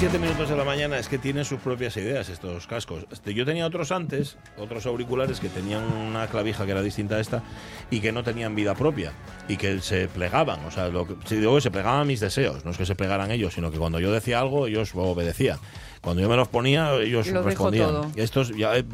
7 minutos de la mañana es que tienen sus propias ideas estos cascos. Este, yo tenía otros antes, otros auriculares que tenían una clavija que era distinta a esta y que no tenían vida propia y que se plegaban. O sea, lo que, si se plegaban mis deseos, no es que se plegaran ellos, sino que cuando yo decía algo, ellos obedecían. Cuando yo me los ponía, ellos respondían. Estos, ya, eh,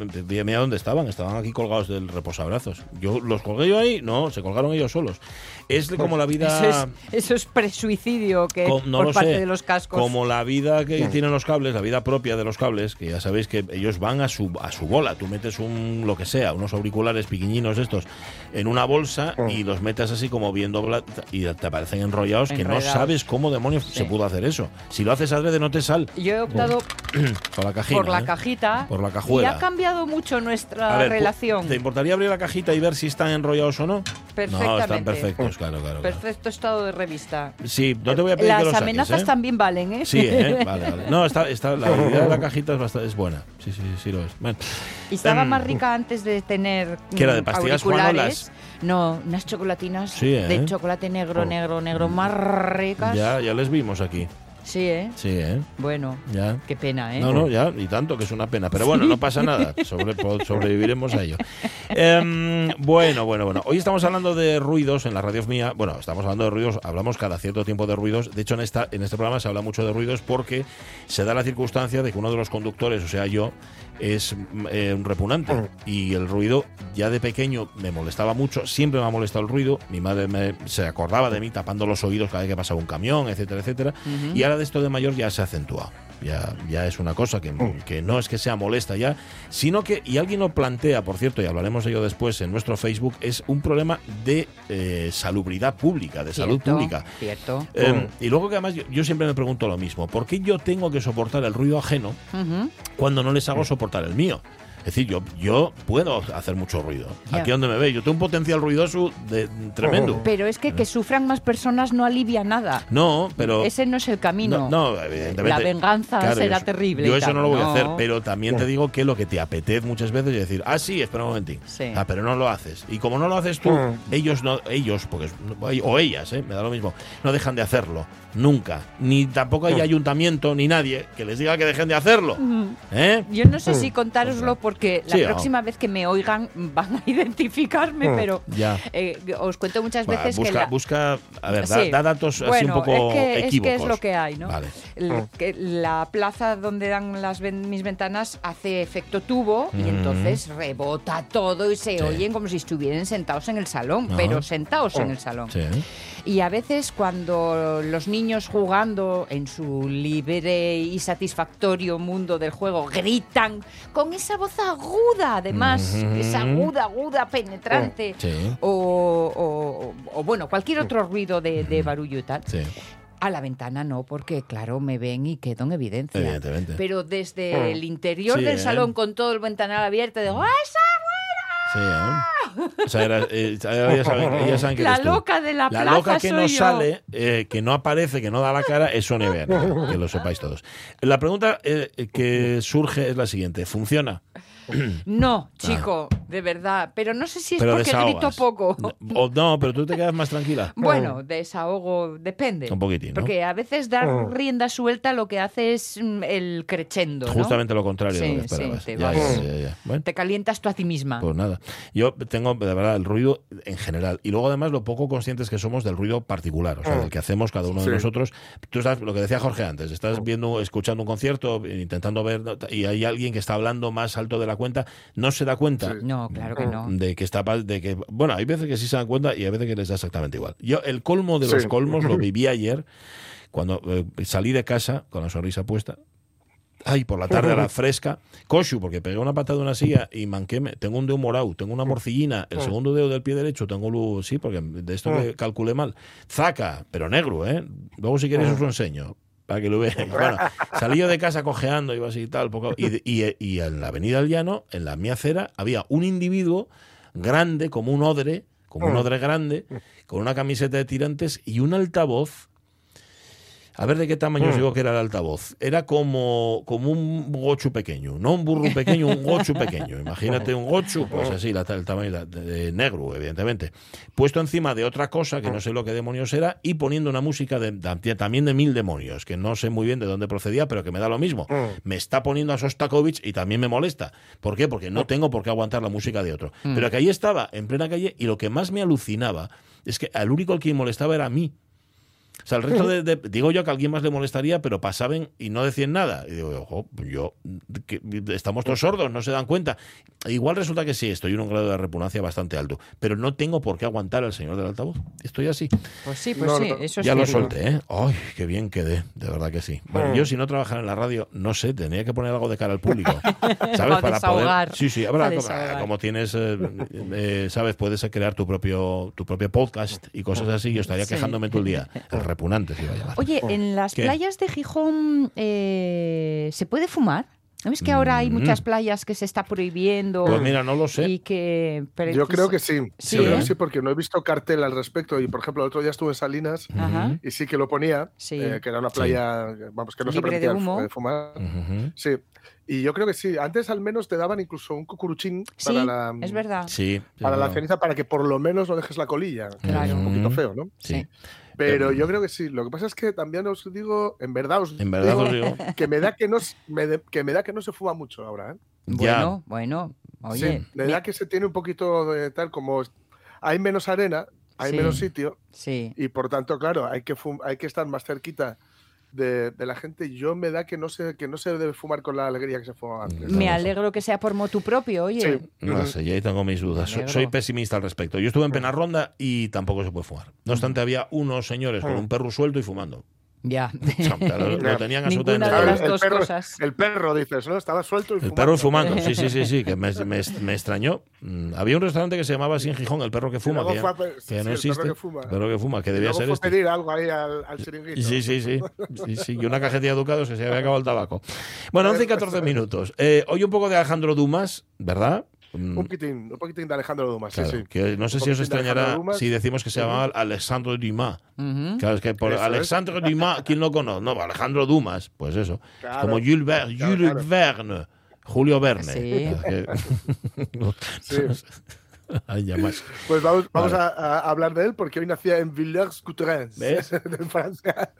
mira dónde estaban, estaban aquí colgados del reposabrazos. Yo los colgué yo ahí, no, se colgaron ellos solos. Es pues como la vida. Eso es, presuicidio que por parte de los cascos. Como la vida que tienen los cables, la vida propia de los cables, que ya sabéis que ellos van a su, a su bola. Tú metes un lo que sea, unos auriculares piquiñinos estos, en una bolsa y los metes así como viendo y te aparecen enrollados, que no sabes cómo demonios se pudo hacer eso. Si lo haces adrede no te sal. Yo he optado por la cajita. Por la ¿eh? cajita. Por la cajuela. Y ha cambiado mucho nuestra relación. ¿Te importaría abrir la cajita y ver si están enrollados o no? Perfectamente. No, están perfectos, claro, claro. Perfecto estado de revista. Sí, no te voy a pedir Las que lo amenazas ¿eh? también valen, ¿eh? Sí, ¿eh? Vale, vale. No, está, está, la idea de la cajita es, bastante, es buena. Sí, sí, sí lo es. Y estaba em, más rica antes de tener ¿Qué era, de pastillas auriculares. No, unas chocolatinas de chocolate negro, negro, negro, más ricas. Ya, ya les vimos aquí. Sí, ¿eh? Sí, ¿eh? Bueno, ya. qué pena, ¿eh? No, no, ya, y tanto que es una pena. Pero bueno, no pasa nada, sobreviviremos a ello. Em, bueno, bueno, bueno. Hoy estamos hablando de ruidos en la radio mía. Bueno, estamos hablando de ruidos, hablamos cada cierto tiempo de ruidos. De hecho, en, esta, en este programa se habla mucho de ruidos porque se da la circunstancia de que uno de los conductores, o sea, yo, es eh, un repugnante. Mm. Y el ruido ya de pequeño me molestaba mucho, siempre me ha molestado el ruido. Mi madre me, se acordaba de mí tapando los oídos cada vez que pasaba un camión, etcétera, etcétera. Y ahora de esto de mayor ya se ha acentuado ya, ya es una cosa que, mm. que, no es que sea molesta ya, sino que, y alguien lo plantea, por cierto, y hablaremos de ello después en nuestro Facebook, es un problema de eh, salubridad pública, de salud pública. Cierto. Em, mm. y luego que además yo, siempre me pregunto lo mismo, ¿por qué yo tengo que soportar el ruido ajeno cuando no les hago soportar el mío? Es decir, yo, yo puedo hacer mucho ruido. Aquí donde me ve, yo tengo un potencial ruidoso de, tremendo. Pero es que que sufran más personas no alivia nada. No, pero... Ese no es el camino. No, evidentemente. La venganza será terrible. Yo eso no lo voy a hacer, pero también te digo que lo que te apetece muchas veces es decir, ah, sí, espera un momentín. Ah, pero no lo haces. Y como no lo haces tú, ellos no, ellos, porque, o ellas, ¿eh? me da lo mismo, no dejan de hacerlo. Nunca. Ni tampoco hay ayuntamiento ni nadie que les diga que dejen de hacerlo. ¿eh? Yo no sé si contároslo porque la próxima vez que me oigan van a identificarme, pero eh, os cuento muchas veces busca, que busca, a ver, da, datos así un poco es que, equívocos. Es que es lo que hay, ¿no? que la plaza donde dan las mis ventanas hace efecto tubo y entonces rebota todo y se oyen como si estuvieran sentados en el salón, pero sentados en el salón. Y a veces cuando los niños jugando en su libre y satisfactorio mundo del juego gritan con esa voz aguda, además, esa aguda, aguda, penetrante, o, bueno, cualquier otro ruido de, barullo y tal. A la ventana no, porque claro, me ven y quedo en evidencia. Pero desde el interior del ¿eh? salón con todo el ventanal abierto, digo, ¡Esa Sí, ¿eh? O sea, era, eh, ellas saben, que La loca de la, la loca que no sale, eh, que no aparece, que no da la cara, es Sonia que lo sepáis todos. La pregunta que surge es la siguiente: ¿funciona? No, chico, de verdad. Pero no sé si es porque grito poco. No, pero tú te quedas más tranquila. Bueno, desahogo, depende. Un poquitín. Porque a veces dar oh. rienda suelta lo que hace es mm, el crescendo. Justamente lo contrario de lo que esperabas. te, te, calientas tú a ti misma. Pues nada. Yo tengo, de verdad, el ruido en general. Y luego, además, lo poco conscientes que somos del ruido particular. O sea, del que hacemos cada uno de nosotros. Tú estás, lo que decía Jorge antes, estás viendo, escuchando un concierto, intentando ver, y hay alguien que está hablando más alto de la cuenta, no se da cuenta. No, claro que no. De que está de que bueno, hay veces que sí se dan cuenta y hay veces que les da exactamente igual. Yo el colmo de los colmos lo viví ayer cuando eh, salí de casa con la sonrisa puesta. Ay, por la tarde a la fresca. Koshu, porque pegué una patada de una silla y manquéme. Tengo un dedo morado, tengo una morcillina. El segundo dedo del pie derecho tengo luz. Sí, porque de esto que calculé mal. Zaca, pero negro, ¿eh? Luego, si quieres, os lo enseño para que lo veáis. Bueno, salí yo de casa cojeando, iba así y tal, poco, y, y- y en la avenida del Llano, en la mi acera, había un individuo grande, como un odre, como un odre grande, con una camiseta de tirantes y un altavoz. A ver de qué tamaño os digo que era el altavoz. Era como, como un gochu pequeño, no un burro pequeño, un gochu pequeño. Imagínate un gochu, pues así, la, el tamaño de, de negro, evidentemente. Puesto encima de otra cosa, que no sé lo que demonios era, y poniendo una música de, de- también de mil demonios, que no sé muy bien de dónde procedía, pero que me da lo mismo. Me está poniendo a Sostakovich y también me molesta. ¿Por qué? Porque no tengo por qué aguantar la música de otro. Pero que ahí estaba, en plena calle, y lo que más me alucinaba es que al único al que molestaba era a mí. O sea, el resto de, de- Digo yo que a alguien más le molestaría, pero pasaban y no decían nada. Y digo, ojo, yo. que- estamos todos sordos, no se dan cuenta. Igual resulta que sí, estoy en un grado de repugnancia bastante alto, pero no tengo por qué aguantar al señor del altavoz. Estoy así. Pues sí, pues No, sí, eso ya lo solté, ¿eh? Ay, qué bien quedé, de verdad que sí. Bueno, yo si no trabajara en la radio, no sé, tenía que poner algo de cara al público. ¿Sabes? Para desahogar, Sí, sí, para habrá, como, tienes, eh, eh, ¿sabes? Puedes crear tu propio, tu propio podcast y cosas así. Yo estaría Sí. quejándome todo el día. El repugnante se iba a llamar. Oye, en las ¿Qué? playas de Gijón eh, ¿se puede fumar? ¿No ves que ahora hay Mm. muchas playas que se está prohibiendo? Pues mira, no lo sé. Y que, pero Yo creo se- que sí. Sí, Yo creo que sí, porque no he visto cartel al respecto. Y por ejemplo, el otro día estuve en Salinas Ajá. y sí que lo ponía, Sí. eh, que era una playa, vamos, que no Libre se de permitía humo. eh, fumar. Sí. Y yo creo que sí. Antes al menos te daban incluso un cucuruchín Sí, para la, es verdad. Sí. para la ceniza para que por lo menos no dejes la colilla. que Claro. Es un poquito feo, ¿no? Sí. Pero yo creo que sí. Lo que pasa es que también os digo, en verdad os En verdad digo os digo. que me da que no, s- me de- que me da que no se fuma mucho ahora. ¿eh? Ya. Bueno, bueno. Oye, sí, me mi- da que se tiene un poquito de tal como hay menos arena, hay Sí. menos sitio sí. y por tanto, claro, hay que fum- hay que estar más cerquita de, de la gente. Yo me da que no se que no se debe fumar con la alegría que se fumaba antes. Me alegro que sea por motu propio, oye. Sí. No sé, ya ahí tengo mis dudas. Soy pesimista al respecto. Yo estuve en Penarronda y tampoco se puede fumar. No obstante, había unos señores con un perro suelto y fumando. Ya. O sea, lo, lo tenían absolutamente de Claro, las el dos perro, cosas. el perro, dices, ¿no? Estaba suelto y El fumando. perro fumando, sí, sí, sí, sí, que me, me- me extrañó. Mm, Había un restaurante que se llamaba en Gijón, el perro que fuma, que, ya- pe- que sí, no el perro existe. que fuma. perro que fuma, que debía ser este. pedir algo ahí al, al chiringuito. Sí, sí, sí, sí, sí, Y una cajetilla de ducados que se había acabado el tabaco. Bueno, 11 y 14 minutos. Eh, hoy un poco de Alejandro Dumas, ¿verdad? Mm, Un poquitín, un poquitín de Alejandro Dumas, claro, sí, sí. que no sé Un si os extrañará Alejandro si decimos que se llamaba Alexandre Dumas. Claro, es que por Eso es. Alexandre Dumas, ¿quién lo conoce? No, Alejandro Dumas, pues eso. Es Claro. como Jules, Ver- Claro, Jules claro. Verne, Julio Verne. Sí. Sí. Pues vamos, vamos Vale. a, a hablar de él porque hoy nacía en Villers-Coutances, en Francia,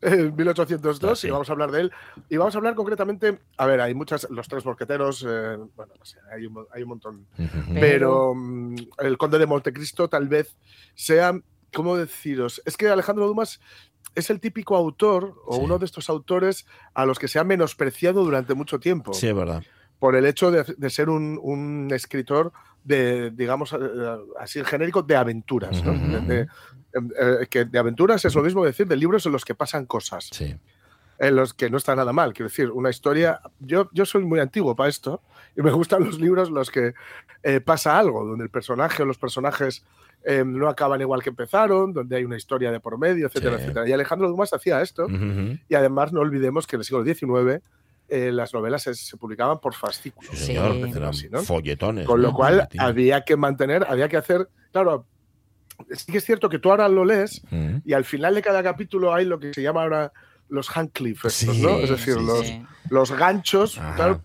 en 1802, Ah, sí. y vamos a hablar de él. Y vamos a hablar concretamente, a ver, hay muchas, los tres mosqueteros, eh, bueno, no sé, hay un, hay un montón. Pero- Pero mm, el conde de Montecristo tal vez sea, ¿cómo deciros? Es que Alejandro Dumas es el típico autor o Sí. uno de estos autores a los que se ha menospreciado durante mucho tiempo Sí, es verdad. por el hecho de, de ser un, un escritor de, digamos, eh, así genérico, de aventuras. De- de- eh, que de aventuras es lo mismo decir de libros en los que pasan cosas, Sí. en los que no está nada mal. Quiero decir, una historia. Yo, yo soy muy antiguo para esto y me gustan los libros en los que eh, pasa algo, donde el personaje o los personajes eh, no acaban igual que empezaron, donde hay una historia de por medio, etcétera, Sí. etcétera. Y Alejandro Dumas hacía esto. Y además no olvidemos que en el siglo XIX eh, las novelas se, se publicaban por fascículos. Sí, señor, Sí. que eran Así, ¿no? folletones. Con lo ¿no? cual había que mantener, había que hacer, claro, sí que es cierto que tú ahora lo lees Ujú. y al final de cada capítulo hay lo que se llama ahora los handcliff, estos, Sí, ¿no? Es decir, sí, los, sí. los ganchos,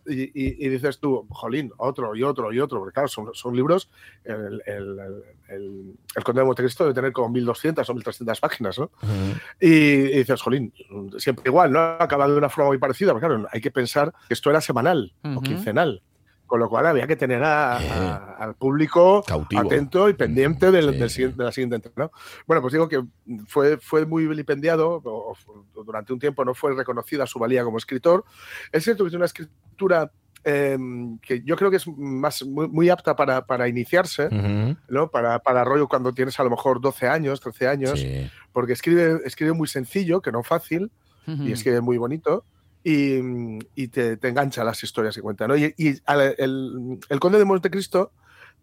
y, y- y dices tú, jolín, otro y otro y otro, porque claro, son, son libros, el, el, el, el- Conde de Montecristo debe tener como 1200 o 1300 páginas, ¿no? Y, y dices, jolín, siempre igual, ¿no? Acaba de una forma muy parecida, pero claro, hay que pensar que esto era semanal o quincenal. Con lo cual había que tener a- Eh. a- al público Cautivo. atento y pendiente del, Sí. del de la siguiente entrega. ¿no? Bueno, pues digo que fue, fue muy vilipendiado, o, o durante un tiempo no fue reconocida su valía como escritor. Es cierto que tiene una escritura eh, que yo creo que es más, muy, muy apta para, para iniciarse, Ujú. ¿no? Para, para rollo cuando tienes a lo mejor 12 años, 13 años, Sí. porque escribe, escribe muy sencillo, que no fácil, Ujú. y escribe muy bonito. Y, y te, engancha las historias que cuenta. ¿no? Y, el, el Conde de Montecristo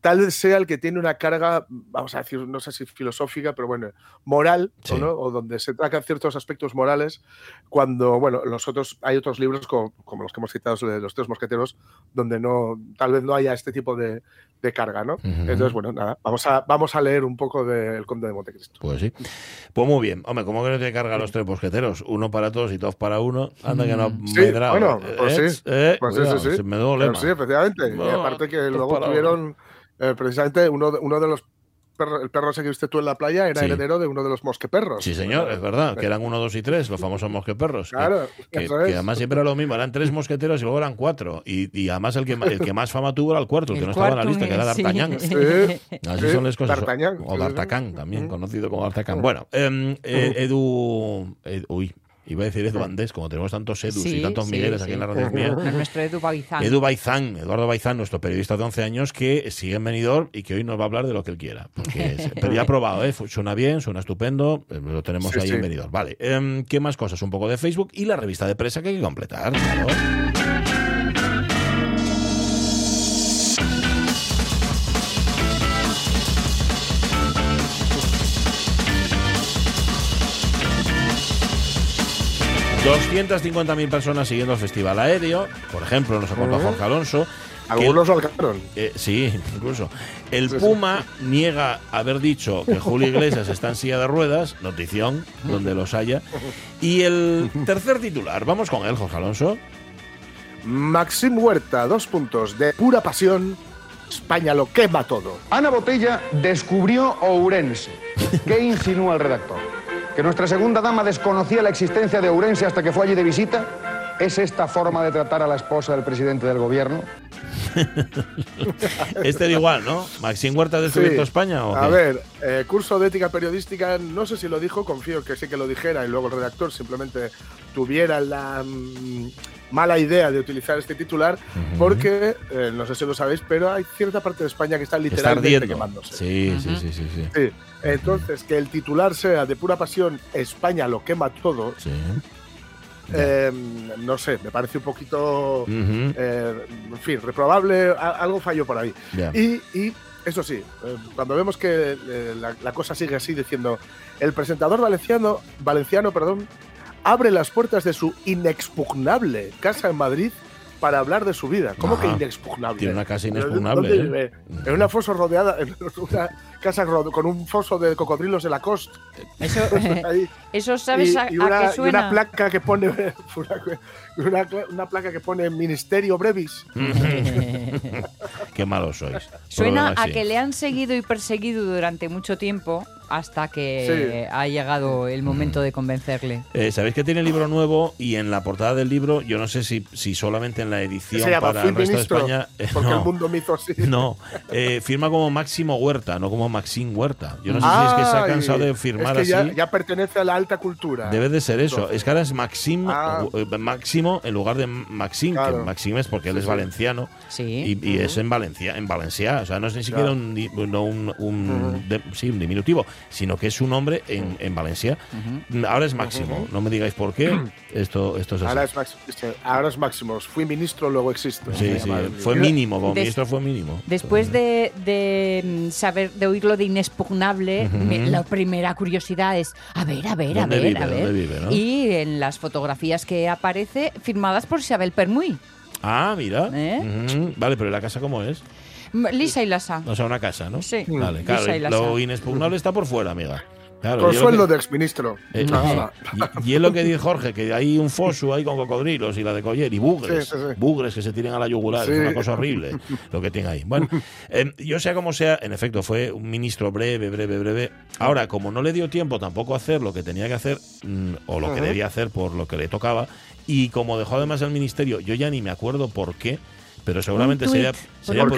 tal vez sea el que tiene una carga, vamos a decir, no sé si filosófica, pero bueno, moral, Sí. ¿o, no? o donde se tratan ciertos aspectos morales, cuando, bueno, los otros, hay otros libros como, como los que hemos citado los tres mosqueteros, donde no, tal vez no haya este tipo de, de carga, ¿no? Entonces, bueno, nada, vamos a, vamos a leer un poco del Conde de Montecristo. Pues sí. Pues muy bien. Hombre, ¿cómo que no carga los tres mosqueteros? Uno para todos y todos para uno. Anda que no Sí, me bueno, pues Eh, sí. eh, Pues sí, cuidado, sí, me duele Pero lema. sí, efectivamente. Y aparte que luego tuvieron, eh, precisamente, uno de, uno de los perros, el perro ese que viste tú en la playa era Sí. heredero de uno de los mosqueperros. Sí, señor, es verdad, que eran uno, dos y tres, los famosos mosqueperros. que- Claro, Que, eso que es. además siempre era lo mismo, eran tres mosqueteros y luego eran cuatro. Y, y además el que, el que más fama tuvo era el cuarto, el que no estaba en la lista, que era eh, sí. D'Artagnan. Sí, Así sí, son las cosas. D'Artagnan, O. D'Artagnan también, conocido como D'Artagnan. Bueno, em, eh, Edu, Ed- Uy, iba a decir Edu Andés, como tenemos tantos Edus y tantos sí, Migueles sí. aquí en la radio mía. Nuestro Edu Baizán. Edu Baizán, Eduardo Baizán, nuestro periodista de 11 años, que sigue en Benidorm y que hoy nos va a hablar de lo que él quiera. Porque es- pero ya ha probado, ¿eh? Suena bien, suena estupendo, eh, lo tenemos Sí, ahí sí. en Benidorm. Vale, em, ¿qué más cosas? Un poco de Facebook y la revista de prensa que hay que completar. claro. Mil personas siguiendo el Festival Aéreo, por ejemplo, nos ha contado Jorge Alonso. Algunos lo alcanzaron. eh, sí, incluso. El Sí, sí. Puma niega haber dicho que Julio Iglesias está en silla de ruedas, notición, donde los haya. Y el tercer titular, vamos con él, Jorge Alonso. Maxim Huerta, dos puntos de pura pasión. España lo quema todo. Ana Botella descubrió Ourense. ¿Qué insinúa el redactor? ¿Que nuestra segunda dama desconocía la existencia de Ourense hasta que fue allí de visita? ¿Es esta forma de tratar a la esposa del presidente del gobierno? Este da igual, ¿no? ¿Maxim Huerta ha descubierto Sí. España o A ver, eh, curso de ética periodística, no sé si lo dijo, confío que sí que lo dijera y luego el redactor simplemente tuviera la mm, mala idea de utilizar este titular, porque, eh, no sé si lo sabéis, pero hay cierta parte de España que está Está literalmente ardiendo. quemándose. Sí, sí, sí, sí, sí. Sí. Entonces, que el titular sea de pura pasión, España lo quema todo, Sí. eh, no sé, me parece un poquito, eh, en fin, reprobable, algo falló por ahí. Y, y eso sí, eh, cuando vemos que la, la cosa sigue así, diciendo, el presentador valenciano, valenciano perdón, abre las puertas de su inexpugnable casa en Madrid para hablar de su vida. ¿Cómo Ajá. que inexpugnable? Tiene una casa ¿Pero inexpugnable. En una foso rodeada, en una casa ro- con un foso de cocodrilos de la costa. Eso, Ahí. eso ¿sabes y, a, y a una, y placa que pone una, una- una placa que pone Ministerio Brevis. Qué malos sois. Suena a que le han seguido y perseguido durante mucho tiempo hasta que ha llegado el momento de convencerle. Eh, Sabéis que tiene libro nuevo y en la portada del libro, yo no sé si, si solamente en la edición para el resto de ministro, España. eh, porque no, el mundo me hizo así. no, eh, firma como Máximo Huerta, no como Maxim Huerta. Yo no sé si es que se ha cansado de firmar es que así. Ya, ya pertenece a la alta cultura. Debe de ser eso. Entonces, Es que ahora es Maxim, Ah. eh, Máximo en lugar de Maxim, que. Maxim es porque él Sí, es sí. valenciano Sí. y, y es en Valencia, en Valencia. O sea, no es ni siquiera Claro. un, di- no un, un- de- sí, un diminutivo, sino que es un nombre en, en Valencia. Ahora es Máximo. No me digáis por qué. Esto, esto es así. Ahora es, Max- ahora es Máximos. Fui ministro, luego existo. Sí, fue mínimo, como ministro fue mínimo. Después de, de, mm, saber, de oírlo de inexpugnable, me- la primera curiosidad es, a ver, a ver, a ¿Dónde ver, vive? a ver. ¿Dónde vive, no? Y en las fotografías que aparece, firmadas por Isabel Permuy, Ah, mira. ¿Eh? Vale, pero ¿y la casa cómo es? Lisa y lasa. O sea, una casa, ¿no? Sí. Vale, Lisa y lasa. Lo inexpugnable está por fuera, amiga. Claro, Con yo lo sueldo que- de exministro. Eh, Nada. y, y es lo que dice Jorge, que hay un foso ahí con cocodrilos y la de Coller y bugres, Sí, sí, sí. bugres que se tiran a la yugular, Sí. es una cosa horrible lo que tiene ahí. Bueno, eh, yo sea como sea, en efecto, fue un ministro breve, breve, breve. Ahora, como no le dio tiempo tampoco a hacer lo que tenía que hacer, mm, o lo que debía hacer por lo que le tocaba, y como dejó además el ministerio, yo ya ni me acuerdo por qué, pero seguramente sería, por,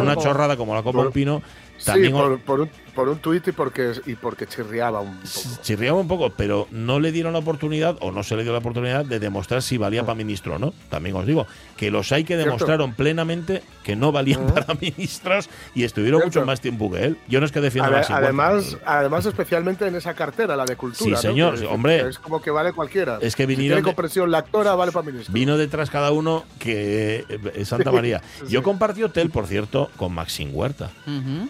una chorrada como la Copa Por- Un Pino, También sí, por, por un, por un tuit y porque, y porque chirriaba un poco. chirriaba un poco, pero no le dieron la oportunidad o no se le dio la oportunidad de demostrar si valía para ministro o no. También os digo que los hay que Cierto. demostraron plenamente que no valían para ministros y estuvieron Cierto. mucho más tiempo que él. Yo no es que defienda Huerta, además, además, especialmente en esa cartera, la de cultura. Sí, ¿no? señor, Que- hombre. Es como que vale cualquiera. Es que Si vinieron tiene de- comprensión lectora, vale para ministro. Vino detrás cada uno que eh, Santa María. Yo compartí hotel, por cierto, con Maxim Huerta.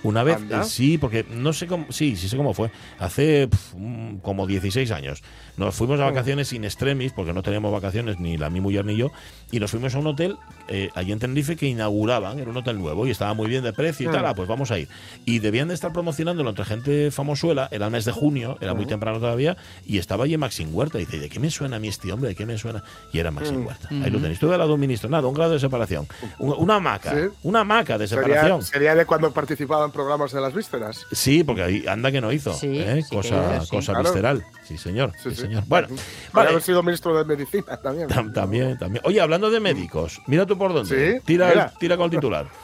Una vez, eh, sí, porque no sé cómo, sí, sí sé cómo fue. Hace pf, como 16 años. Nos fuimos a Oh. vacaciones sin extremis, porque no teníamos vacaciones ni la mi mujer ni yo, y nos fuimos a un hotel eh, allí en Tenerife que inauguraban, era un hotel nuevo y estaba muy bien de precio y tal, Mm. ah, pues vamos a ir. Y debían de estar promocionándolo entre gente famosuela, era el mes de junio, era muy temprano todavía, y estaba allí Maxim Huerta. Y dice, ¿de qué me suena a mí este hombre? ¿De qué me suena? Y era Maxim Huerta. Ahí lo tenéis. Al lado de un ministro, nada, un grado de separación. Un- una hamaca, una hamaca de Sería, separación. sería de cuando participaba en programas de las vísperas. Sí, porque ahí anda que no hizo. Sí, ¿eh? sí cosa que sí. cosa Claro. visceral. Sí, señor. Sí, Sí, sí. señor. Bueno, vale. haber sido ministro de Medicina también. Tam- También, también. Oye, hablando de médicos, mira tú por dónde. Sí, tira, tira con el titular.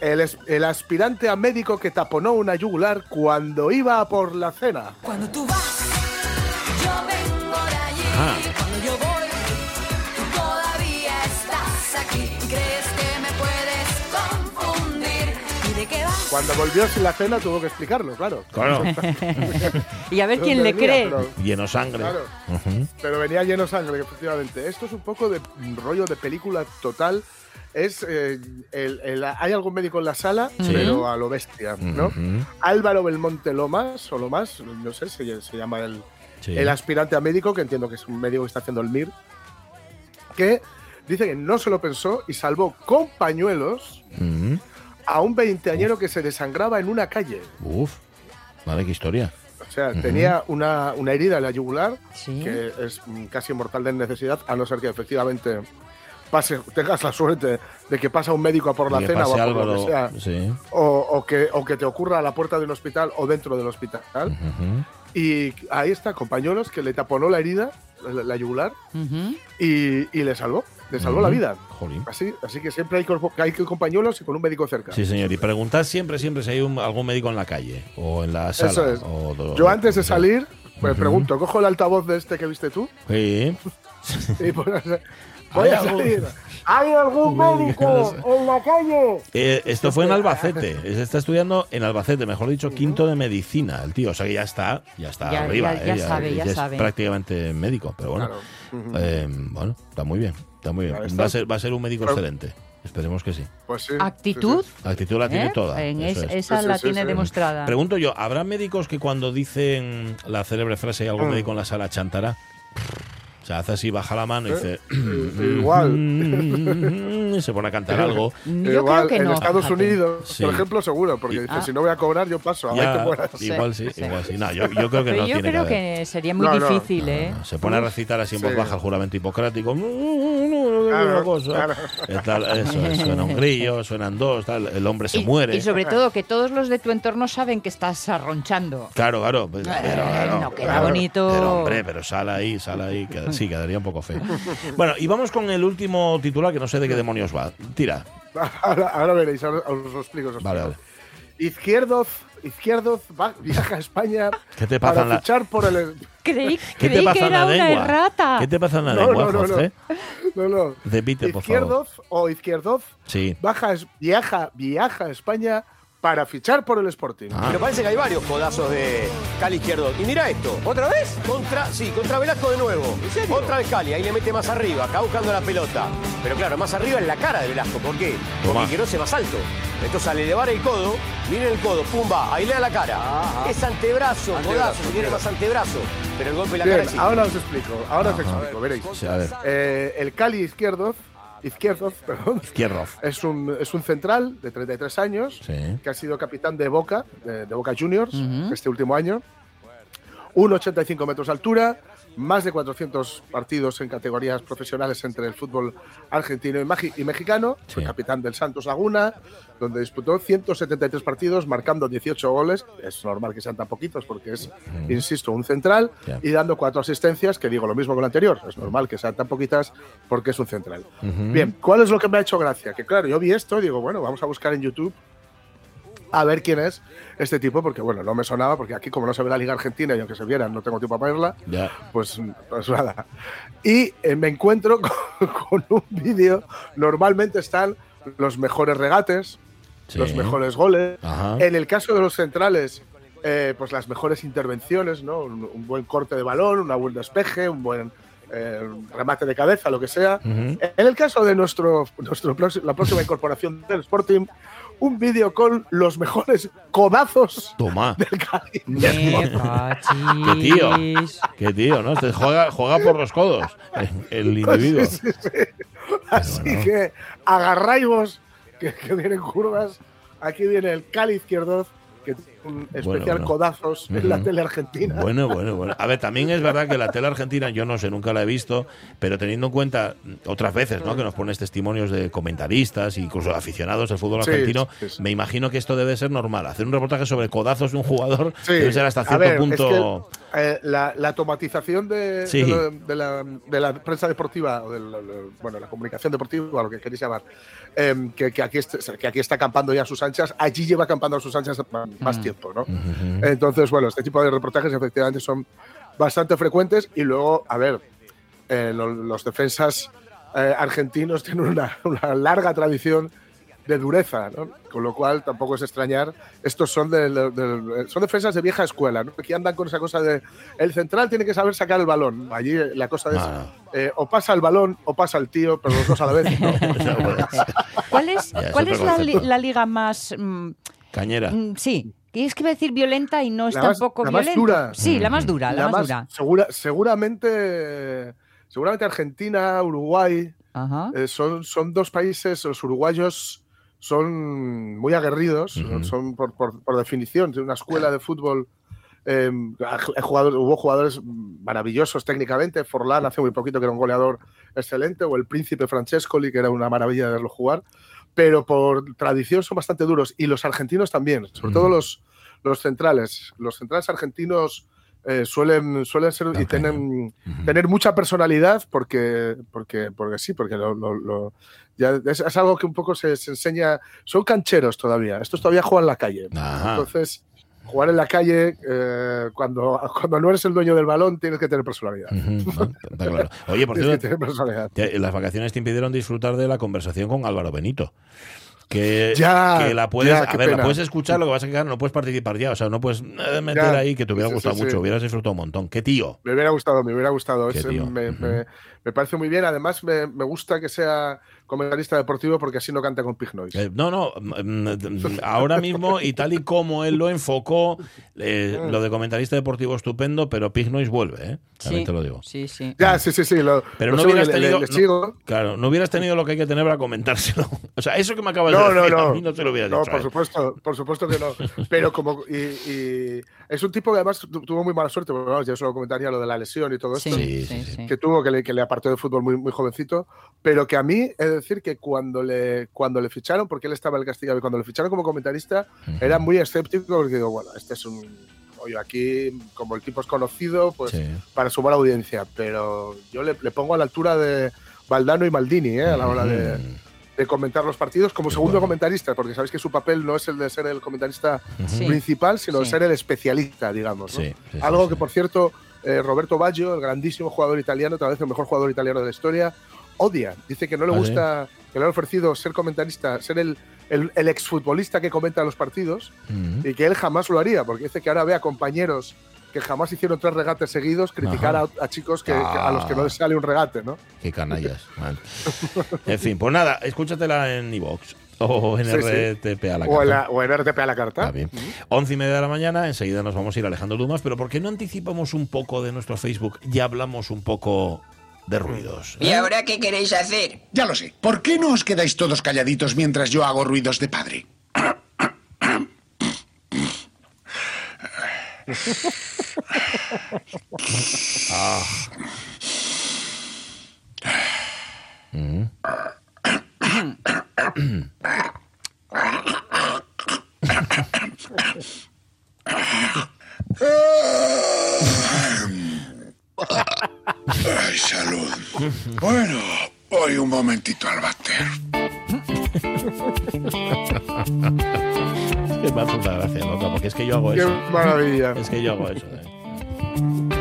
El, aspirante a médico que taponó una yugular cuando iba por la cena. Cuando tú vas, yo vengo de allí. Ah. Cuando volvió sin la cena tuvo que explicarlo, claro. Claro, Y a ver ¿De quién le venía? cree. Pero, lleno sangre. Claro. Ujú. pero venía lleno sangre, efectivamente. Esto es un poco de rollo de película total. Es eh, el- el- hay algún médico en la sala, Sí. pero a lo bestia, ¿no? Ujú. Álvaro Belmonte Lomas, o Lomas, no sé, se, se llama el, Sí. el aspirante a médico, que entiendo que es un médico que está haciendo el MIR, que dice que no se lo pensó y salvó con pañuelos Ujú. A un veinteañero que se desangraba en una calle. Uf, vale, qué historia. O sea, tenía una, una herida en la yugular Sí. que es mm, casi mortal de necesidad, a no ser que efectivamente pase, tengas la suerte de que pasa un médico a por la Que cena o a por lo que sea, Sí. o, o que, o que te ocurra a la puerta de un hospital o dentro del hospital. Y ahí está, compañeros, que le taponó la herida, la, la yugular, y, y le salvó, le salvó la vida. Jolín. Así, así que siempre hay que, hay que pañuelos y con un médico cerca. Sí, señor. Y preguntad siempre, siempre si hay un- algún médico en la calle o en la sala. Eso es. o Yo antes de salir, pues pregunto, cojo el altavoz de este que viste tú Sí. y pues, voy a ¿Hay algún- salir. ¿Hay algún médico en la calle? Eh, esto fue en Albacete. Se está estudiando en Albacete, mejor dicho, quinto de medicina, el tío. O sea que ya está, ya está Ya- arriba. ya- ya eh, sabe, ya es sabe. prácticamente médico, pero bueno. Claro. Eh, bueno, está muy bien, está muy bien. Va a ser, va a ser un médico excelente. Esperemos que sí. Pues sí. Actitud. sí, actitud la tiene ¿eh? toda. En eso es- es. Esa la sí, tiene sí. demostrada. Pregunto yo, ¿habrá médicos que cuando dicen la célebre frase hay algún Mm. médico en la sala chantará? O sea, hace así, baja la mano y dice. Eh, Igual. y se pone a cantar algo. Yo Igual, creo que en no. Estados fíjate. Unidos, Sí. por ejemplo, seguro, porque Y- dice, Ah. si no voy a cobrar, yo paso, a Ya, igual sí, sí. igual sí. No, yo, yo creo que Pero no yo tiene creo que haber. que sería muy No, no. difícil, ¿eh? Se pone a recitar así en voz Sí. baja el juramento hipocrático. No, no, no, no, Claro, una cosa. claro. Eh, tal, eso, es, suena un grillo, suenan dos, tal, el hombre se y, muere. y sobre todo que todos los de tu entorno saben que estás arronchando. Claro, claro. pues, Eh, pero, claro, no queda claro. bonito. Pero hombre, pero sal ahí, sal ahí. que- sí, quedaría un poco feo. Bueno, y vamos con el último titular que no sé de qué demonios va. Tira. Ahora, ahora veréis, ahora os lo explico. os Vale, explico. Izquierdoz, Izquierdoz va- viaja a España ¿Qué te pasa en para la- fichar por el... Creí, ¿Qué creí te pasa que en la era una lengua? errata. ¿Qué te pasa en la No, lengua, no, no, no. José? No, no. Repite, por favor. Izquierdoz o Izquierdoz Sí. baja, viaja, viaja a España para fichar por el Sporting. Ah. Pero parece que hay varios codazos de Cali izquierdo. Y mira esto. ¿Otra vez? Contra, sí, contra Velasco de nuevo. Otra vez Cali, ahí le mete más arriba, acá buscando la pelota. Pero claro, más arriba en la cara de Velasco. ¿Por qué? Porque quiero ser más alto. Entonces al elevar el codo, miren el codo, pumba, ahí le da la cara. Es antebrazo, codazo, si quiere más antebrazo. Pero el golpe en la Bien, cara sí. ahora os explico, ahora os explico, veréis. Sí, a ver. Eh, el Cali Izquierdoz, Izquierdoz, perdón, Izquierdo. es un, es un central de 33 años Sí. que ha sido capitán de Boca, de, de Boca Juniors, este último año. 1,85 metros de altura, más de 400 partidos en categorías profesionales entre el fútbol argentino y, mexicano. Fue Sí. capitán del Santos Laguna, donde disputó 173 partidos, marcando 18 goles. Es normal que sean tan poquitos porque es, insisto, un central. Y dando cuatro asistencias, que digo lo mismo que lo anterior. Es normal que sean tan poquitas porque es un central. Bien, ¿cuál es lo que me ha hecho gracia? Que claro, yo vi esto y digo, bueno, vamos a buscar en YouTube a ver quién es este tipo, porque bueno, no me sonaba, porque aquí como no se ve la Liga Argentina y aunque se viera no tengo tiempo para verla, Ya. pues, pues nada. Y eh, me encuentro con, con un vídeo, normalmente están los mejores regates, Sí. los mejores goles, Ajá. en el caso de los centrales, eh, pues las mejores intervenciones, ¿no? Un, un buen corte de balón, un buen despeje, un buen eh, remate de cabeza, lo que sea. Ujú. En el caso de nuestro, nuestro la próxima incorporación del Sporting, un vídeo con los mejores codazos Toma. del Cádiz. Me Qué tío. Qué tío, ¿no? Este juega, juega por los codos. El individuo. Sí, sí, sí. Así que agarráis que, que vienen curvas. Aquí viene el Cali Izquierdoz, que especial bueno. codazos en la tele argentina. Bueno, bueno, bueno. A ver, también es verdad que la tele argentina, yo no sé, nunca la he visto, pero teniendo en cuenta otras veces, ¿no? Que nos pones testimonios de comentaristas, incluso aficionados del fútbol Sí, argentino, sí, sí. me imagino que esto debe ser normal. Hacer un reportaje sobre codazos de un jugador debe ser hasta cierto ver, es punto. que, eh, la, la automatización de, de lo- de la, de la prensa deportiva, o de la, la- bueno, la comunicación deportiva, lo que queréis llamar, em, que, que aquí que aquí está acampando ya a sus anchas, allí lleva acampando a sus anchas más tiempo, ¿no? Entonces, bueno, este tipo de reportajes efectivamente son bastante frecuentes y luego, a ver, eh, lo- los defensas eh, argentinos tienen una, una larga tradición de dureza, ¿no? con lo cual tampoco es extrañar. Estos son, de, de- de- son defensas de vieja escuela, ¿no? aquí andan con esa cosa de el central tiene que saber sacar el balón. Allí la cosa es Ah. eh, o pasa el balón o pasa el tío, pero los dos a la vez. ¿no? ¿Cuál es, Ya, es cuál otro es la, li- concepto. la liga más... mm, Cañera. mm, sí, que es que iba a decir violenta y no es La más- tampoco la más violenta. dura. Sí, la más dura, la, La más, más- dura. segura- seguramente, seguramente Argentina, Uruguay, Ajá. Eh, son, son dos países, los uruguayos son muy aguerridos, son por, por- por definición, de una escuela de fútbol. eh, ha jugado- hubo jugadores maravillosos técnicamente, Forlán hace muy poquito que era un goleador excelente, o el príncipe Francescoli, que era una maravilla de verlo jugar, pero por tradición son bastante duros, y los argentinos también, sobre todo Ujú. los, los centrales. Los centrales argentinos eh, suelen, suelen ser y Dan tienen, Ujú. tener mucha personalidad porque, porque, porque sí, porque lo, lo- lo- ya es, es algo que un poco se, se enseña. Son cancheros todavía, estos todavía juegan la calle. Ajá. Entonces, jugar en la calle, eh, cuando, cuando no eres el dueño del balón, tienes que tener personalidad. Ujú, no, está claro. Oye, por cierto, las vacaciones te impidieron disfrutar de la conversación con Álvaro Benito. Que, Ya, que la puedes, ya, a ver, la puedes escuchar, lo que pasa es que claro, no puedes participar ya, o sea, no puedes eh, meter Ya. ahí que te hubiera Sí, gustado sí. mucho, hubieras disfrutado un montón. Qué tío. Me hubiera gustado, me hubiera gustado. Es, me- me parece muy bien. Además, me, me gusta que sea comentarista deportivo porque así no canta con Pig Noise. Eh, no, no, mm, mm, ahora mismo y tal y como él lo enfocó, eh, lo de comentarista deportivo estupendo, pero Pig Noise vuelve, ¿eh? También Sí, te lo digo. Sí, sí. Ya, sí, sí, sí. Lo, Pero lo no hubieras le- tenido. le no- sigo. claro, no hubieras tenido lo que hay que tener para comentárselo. O sea, eso que me acabas No, de no, decir, no. a mí no se lo hubieras No, dicho. por ¿eh? supuesto, por supuesto que no. Pero como y, y es un tipo que además tu- tuvo muy mala suerte, porque vamos, ya solo comentaría lo de la lesión y todo esto, Sí, Sí, sí, que tuvo que le, que le apartó de fútbol muy, muy jovencito, pero que a mí es decir que cuando le cuando le ficharon, porque él estaba en el Castillo, y cuando le ficharon como comentarista, era muy escéptico porque digo, bueno, este es un oye, aquí como el tipo es conocido, pues para sumar audiencia, pero yo le, le pongo a la altura de Valdano y Maldini, ¿eh? a la hora de, Mm. De comentar los partidos como segundo bueno. comentarista, porque sabéis que su papel no es el de ser el comentarista Sí. principal, sino de ser el especialista, digamos. Algo que, por cierto, eh, Roberto Baggio, el grandísimo jugador italiano, tal vez el mejor jugador italiano de la historia, odia. Dice que no le ¿Ah, gusta, que le han ofrecido ser comentarista, ser el, el, el exfutbolista que comenta los partidos y que él jamás lo haría, porque dice que ahora ve a compañeros que jamás hicieron tres regates seguidos criticar a, a chicos que, que- a los que no les sale un regate, ¿no? Qué canallas. man. En fin, pues nada, escúchatela en iVox o en Sí, sí. RTP a la O en, carta. la, o en RTP a la carta. Está bien. Once y media de la mañana, enseguida nos vamos a ir alejando Dumas, pero ¿por qué no anticipamos un poco de nuestro Facebook y hablamos un poco de ruidos? ¿Y eh? ahora qué queréis hacer? Ya lo sé. ¿Por qué no os quedáis todos calladitos mientras yo hago ruidos de padre? Ay, salud. Bueno, voy un momentito al váter. Que me hace una gracia, loca, porque es que yo hago Qué eso. maravilla. Es que yo hago eso. ¿eh?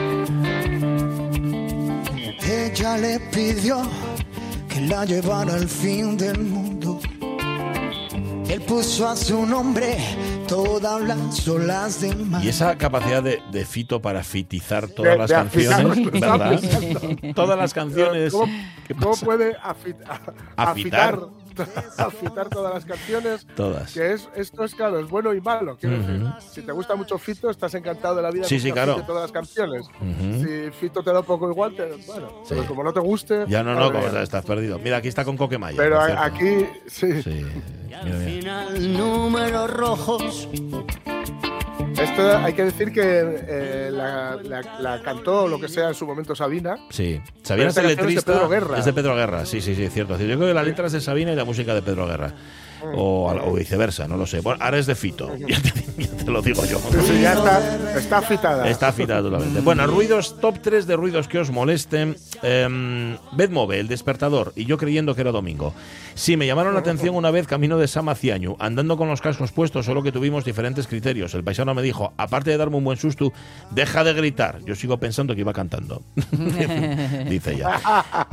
Ella le pidió que la llevara al fin del mundo. Él puso a su nombre todas las olas del mar. Y esa capacidad de, de Fito para fitizar todas De- las de canciones, estaba ¿verdad? todas las canciones. ¿Cómo, ¿Qué cómo puede Afitar. afitar, afitar todas las canciones? Todas. Que es, esto es claro, es bueno y malo. Quiero Ujú. decir, si te gusta mucho Fito, estás encantado de la vida Sí, sí, claro. afite todas las canciones. Ujú. Si Fito te da un poco igual, te- bueno, Sí. pero como no te guste. Ya no, no, como estás perdido. Mira, aquí está con Coquemaya. Pero aquí, sí. Sí, mira, mira. Final, números rojos. Esto hay que decir que eh, la, la- la cantó lo que sea en su momento Sabina. Sí, Sabina es es de. Pedro Guerra. Es de Pedro Guerra, sí, sí, sí, cierto. Yo creo que la letra es de Sabina y la música de Pedro Guerra. O, o viceversa, no lo sé. Bueno, ahora es de Fito, ya te, ya te lo digo yo. Sí, sí, ya está, está afitada. Está afitada totalmente. Bueno, ruidos, top 3 de ruidos que os molesten. Eh, Bedmove, el despertador, y yo creyendo que era domingo. Sí, me llamaron la atención una vez camino de Samaciañu, andando con los cascos puestos, solo que tuvimos diferentes criterios. El paisano me dijo, aparte de darme un buen susto, deja de gritar. Yo sigo pensando que iba cantando. Dice ella.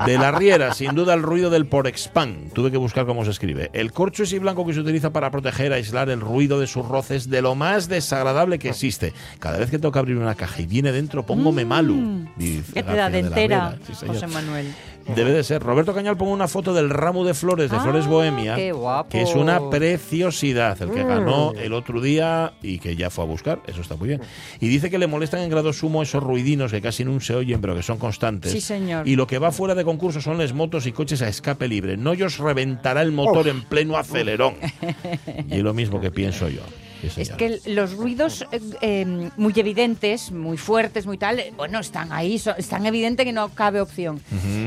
De la riera, sin duda el ruido del porexpan. Tuve que buscar cómo se escribe. El corcho blanco que se utiliza para proteger, aislar el ruido de sus roces de lo más desagradable que existe. Cada vez que tengo que abrir una caja y viene dentro, póngome malu. Dice ¿Qué te da García de la dentera, Vega. Sí, señor. José Manuel? Debe de ser. Roberto Cañal pone una foto del ramo de flores de Ah, Flores Bohemia, qué guapo. que es una preciosidad, el que Mm. ganó el otro día y que ya fue a buscar, eso está muy bien. Y dice que le molestan en grado sumo esos ruidinos que casi no se oyen, pero que son constantes. Sí, señor. Y lo que va fuera de concurso son las motos y coches a escape libre. No os reventará el motor en pleno acelerón. y es lo mismo que pienso yo. Sí, Es que los ruidos eh, eh, muy evidentes, muy fuertes, muy tal, eh, bueno, están ahí, son- es tan evidente que no cabe opción.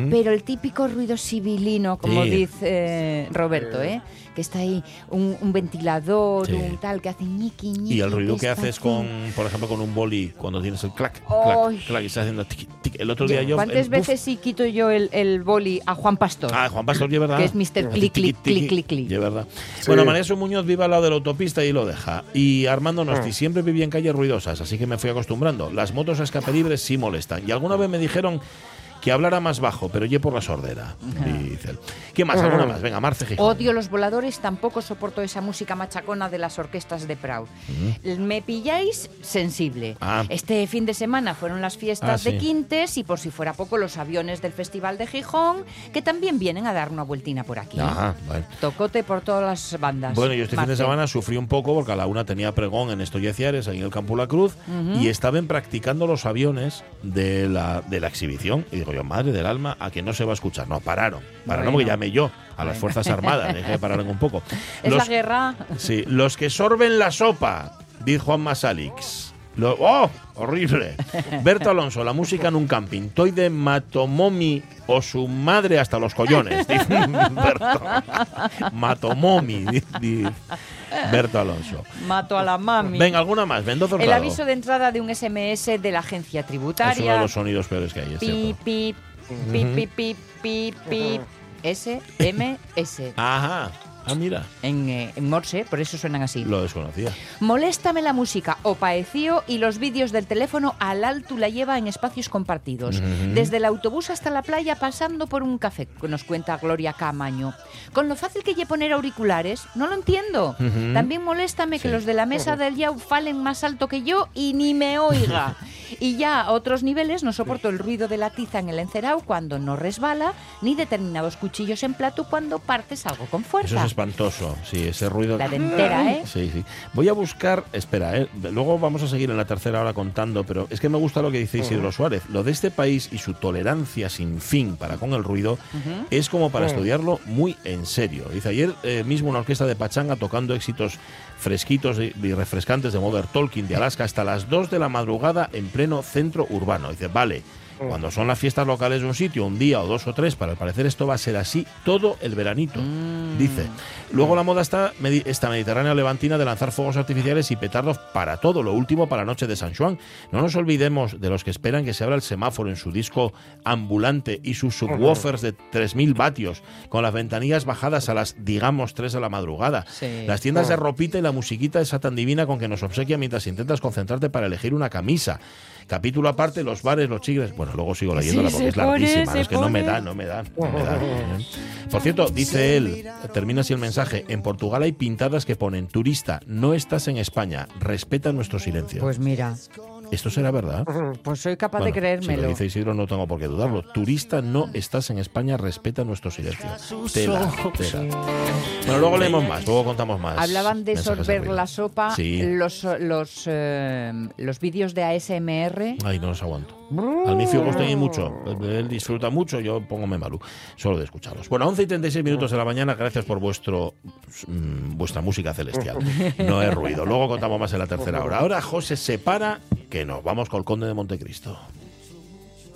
Pero el típico ruido sibilino, como Sí. dice eh, Roberto, ¿eh? Que está ahí un, un ventilador, Sí. un tal, que hace ñiqui, ñiqui. Y el ruido que está haces con, por ejemplo, con un boli cuando tienes el clac, clac, clac, y estás haciendo tiqui, tiqui. El otro día yo. ¿Cuántas veces sí quito yo el, el boli a Juan Pastor? Ah, Juan Pastor, ¿y verdad? Que es Mr. Click, click, click, click, click. Es verdad. Sí. Bueno, María Su Muñoz vive al lado de la autopista y lo deja. Y Armando Ah. Nosti siempre vivía en calles ruidosas, así que me fui acostumbrando. Las motos a escape libre sí molestan. Y alguna vez me dijeron que hablara más bajo, pero ye por la sordera. Dice él. ¿Qué más? ¿Alguna más? Venga, Marce Gijón. Odio los voladores, tampoco soporto esa música machacona de las orquestas de Proud. Me pilláis sensible. Ah. Este fin de semana fueron las fiestas Ah, sí. de Quintes y por si fuera poco los aviones del Festival de Gijón, que también vienen a dar una vueltina por aquí. Ajá, bueno. Tocote por todas las bandas. Bueno, yo este fin de semana sufrí un poco porque a la una tenía pregón en Estoy Ciares, ahí en el Campo La Cruz, y estaban practicando los aviones de la, de la exhibición. Y digo yo, madre del alma, a que no se va a escuchar. No, pararon. Pararon Bueno. porque llamé yo a las Fuerzas Armadas, dejé que pararan un poco. Es Los- la guerra. Sí, los que sorben la sopa, dice Juan Masalix. Lo- ¡Oh! Horrible. Berto Alonso, la música en un camping. Toy de Matomomi o su madre hasta los collones, dice Berto. Matomomi, Berto Alonso. Mato a la mami. Venga, alguna más. Mendoza El Hurtado. aviso de entrada de un SMS de la agencia Es uno tributaria. de los sonidos peores que hay, es Pi, cierto. pi, pi, pi, pi, pi, pi, SMS. Ajá. Ah, mira, En, eh, en Morse, por eso suenan así. lo desconocía. Moléstame la música o paeció y los vídeos del teléfono al alto la lleva en espacios compartidos. Desde el autobús hasta la playa pasando por un café, nos cuenta Gloria Camaño. Con lo fácil que lle poner auriculares, no lo entiendo. También moléstame que los de la mesa del Yau falen más alto que yo y ni me oiga. y ya a otros niveles no soporto el ruido de la tiza en el encerao cuando no resbala, ni determinados cuchillos en plato cuando partes algo con Eso fuerza. es espantoso. Sí, ese ruido. La dentera, ¿eh? Sí, sí. Voy a buscar, espera, ¿eh? luego vamos a seguir en la tercera hora contando, pero es que me gusta lo que dice Isidro Suárez. Lo de este país y su tolerancia sin fin para con el ruido es como para estudiarlo muy en serio. Dice ayer eh, mismo una orquesta de pachanga tocando éxitos fresquitos y refrescantes de Modern Talking de Alaska hasta las 2 de la madrugada en pleno centro urbano. Dice, vale. Cuando son las fiestas locales de un sitio, un día o dos o tres, para al parecer esto va a ser así todo el veranito, dice. Luego la moda está esta mediterránea levantina de lanzar fuegos artificiales y petardos para todo, lo último para la noche de San Juan. No nos olvidemos de los que esperan que se abra el semáforo en su disco ambulante y sus subwoofers de 3.000 vatios, con las ventanillas bajadas a las, digamos, 3 de la madrugada. Sí. Las tiendas de ropita y la musiquita esa tan divina con que nos obsequia mientras intentas concentrarte para elegir una camisa. Capítulo aparte, los bares, los chigres. Bueno, luego sigo leyéndola Sí, porque es larguísima. pone, es que no me pone. da, no me da. no me da. Por cierto, dice él, termina así el mensaje. En Portugal hay pintadas que ponen: Turista, no estás en España, respeta nuestro silencio. Pues mira, ¿Esto será verdad? pues soy capaz Bueno, de Si creérmelo. lo dice Isidro, no tengo por qué dudarlo. Turista, no estás en España, respeta nuestro silencio. Tela, tela. Bueno, luego leemos más, luego contamos más. Hablaban de mensajes sorber arriba. la sopa, Sí. los, los, eh, los vídeos de ASMR. Ay, no los aguanto. Al fijo estoy mucho. Él disfruta mucho, yo póngome malú. Solo de escucharlos. Bueno, 11 y 36 minutos de la mañana. Gracias por vuestro mm, vuestra música celestial. No es ruido. Luego contamos más en la tercera hora. Ahora José se para, que nos vamos con el Conde de Montecristo.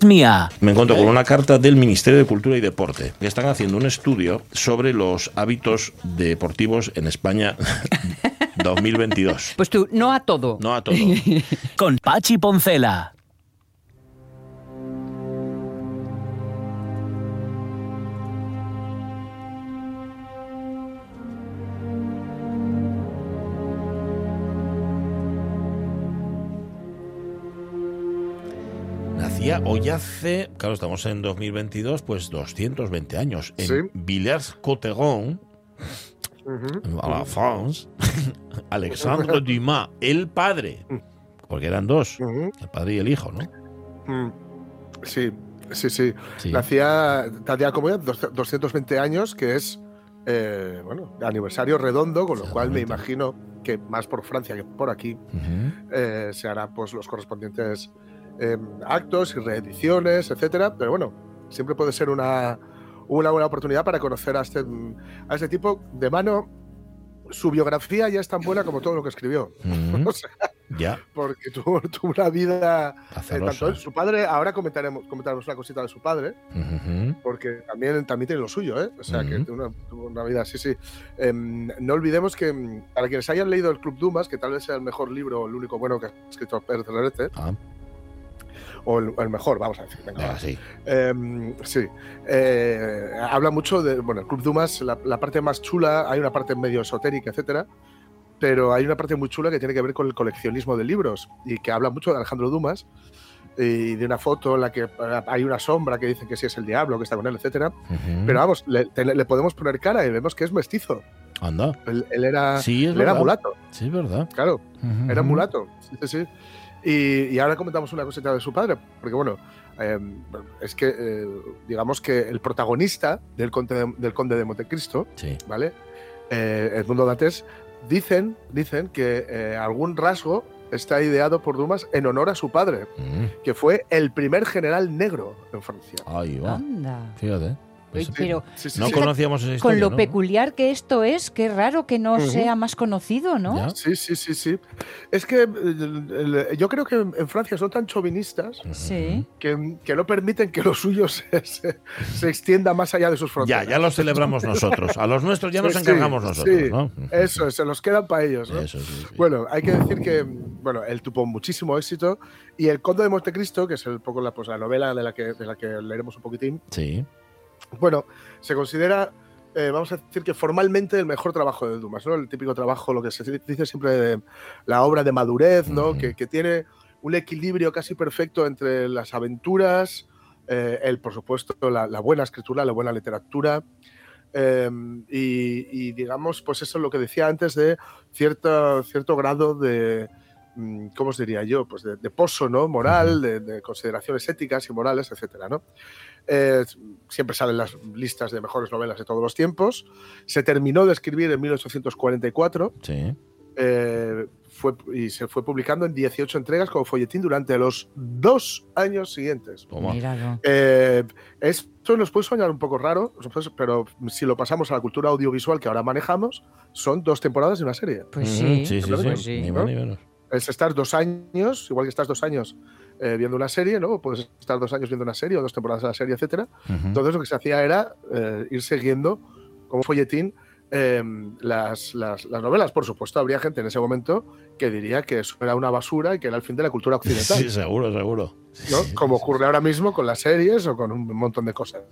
Mía. Me encuentro con una carta del Ministerio de Cultura y Deporte, que están haciendo un estudio sobre los hábitos deportivos en España 2022. Pues tú, no a todo. No a todo. Con Pachi Poncela. Hoy hace, claro, estamos en 2022, pues 220 años. En Sí. Villers-Cotterêts, a la France, Alexandre Dumas, el padre, porque eran dos, el padre y el hijo, ¿no? Mm, Sí, sí, sí. Sí. Nacía tendría como ya dos- 220 años, que es, eh, bueno, aniversario redondo, con lo cual me imagino que más por Francia que por aquí eh, se harán pues, los correspondientes eh, actos y reediciones, etcétera. Pero bueno, siempre puede ser una, una buena oportunidad para conocer a este, a este tipo de mano. Su biografía ya es tan buena como todo lo que escribió. Ujú. O sea, Ya, porque tuvo, tuvo una vida. eh, tanto su padre, ahora comentaremos, comentaremos una cosita de su padre, Ujú. porque también, también tiene lo suyo, ¿eh? O sea, que Ujú. tuvo una, tuvo una vida, sí, sí. Em, no olvidemos que, mm, para quienes hayan leído El Club Dumas, que tal vez sea el mejor libro, el único bueno que ha escrito Pérez Reverte, Ah, o el, el mejor, vamos a decir, venga, va. sí. Em, sí. Eh, habla mucho de. Bueno, el Club Dumas, la, la parte más chula, hay una parte medio esotérica, etcétera. Pero hay una parte muy chula que tiene que ver con el coleccionismo de libros y que habla mucho de Alejandro Dumas y de una foto en la que eh, hay una sombra que dice que sí es el diablo, que está con él, etcétera. Ujú. Pero vamos, le, le podemos poner cara y vemos que es mestizo. Anda. Él, él era, Sí, es él era mulato, Sí, es verdad. claro. Era Ujú. mulato, sí, sí, sí. Y, y ahora comentamos una cosita de su padre, porque bueno, eh, es que eh, digamos que el protagonista del Conde de, del Conde de Montecristo, Sí. ¿vale? Eh, Edmundo Dantes, dicen, dicen que eh, algún rasgo está ideado por Dumas en honor a su padre, Mm. que fue el primer general negro en Francia. Ahí va. Anda. Fíjate. Pues, pero Sí, sí, no sí. conocíamos esa historia, con lo ¿no? peculiar que esto es, qué raro que no Ujú. sea más conocido, ¿no? ¿Ya? Sí, sí, sí, sí. Es que eh, yo creo que en Francia son tan chauvinistas Sí. que, que no permiten que lo suyo se, se- se extienda más allá de sus Ya, fronteras. ya lo celebramos nosotros. A los nuestros ya nos Sí, encargamos sí, nosotros, sí. ¿no? Eso, se los quedan para ellos. ¿no? Eso, sí, sí. Bueno, hay que decir que bueno, él tuvo muchísimo éxito y El Conde de Montecristo, que es el poco la, pues, la novela de la, que, de la que leeremos un poquitín, Sí. Bueno, se considera, eh, vamos a decir que formalmente el mejor trabajo de Dumas, ¿no? El típico trabajo, lo que se dice siempre de la obra de madurez, ¿no? Que, que tiene un equilibrio casi perfecto entre las aventuras, eh, el, por supuesto, la, la buena escritura, la buena literatura. eh, y, y, digamos, pues eso es lo que decía antes de cierto, cierto grado de, ¿cómo os diría yo? Pues de, de pozo, ¿no? Moral, de, de consideraciones éticas y morales, etcétera, ¿no? Eh, siempre salen las listas de mejores novelas de todos los tiempos. Se terminó de escribir en 1844 Sí. eh, fue, y se fue publicando en 18 entregas como folletín durante los dos años siguientes. Eh, esto nos puede soñar un poco raro, pero si lo pasamos a la cultura audiovisual que ahora manejamos, son dos temporadas de una serie. Pues sí, sí, sí, pues sí. Ni más ni menos. Es estar dos años, igual que estás dos años eh, viendo una serie, ¿no? Puedes estar dos años viendo una serie o dos temporadas de la serie, etcétera. Entonces lo que se hacía era eh, ir siguiendo como folletín eh, las, las- las novelas. Por supuesto, habría gente en ese momento que diría que eso era una basura y que era el fin de la cultura occidental. Sí, seguro, seguro. ¿no? Como ocurre ahora mismo con las series o con un montón de cosas.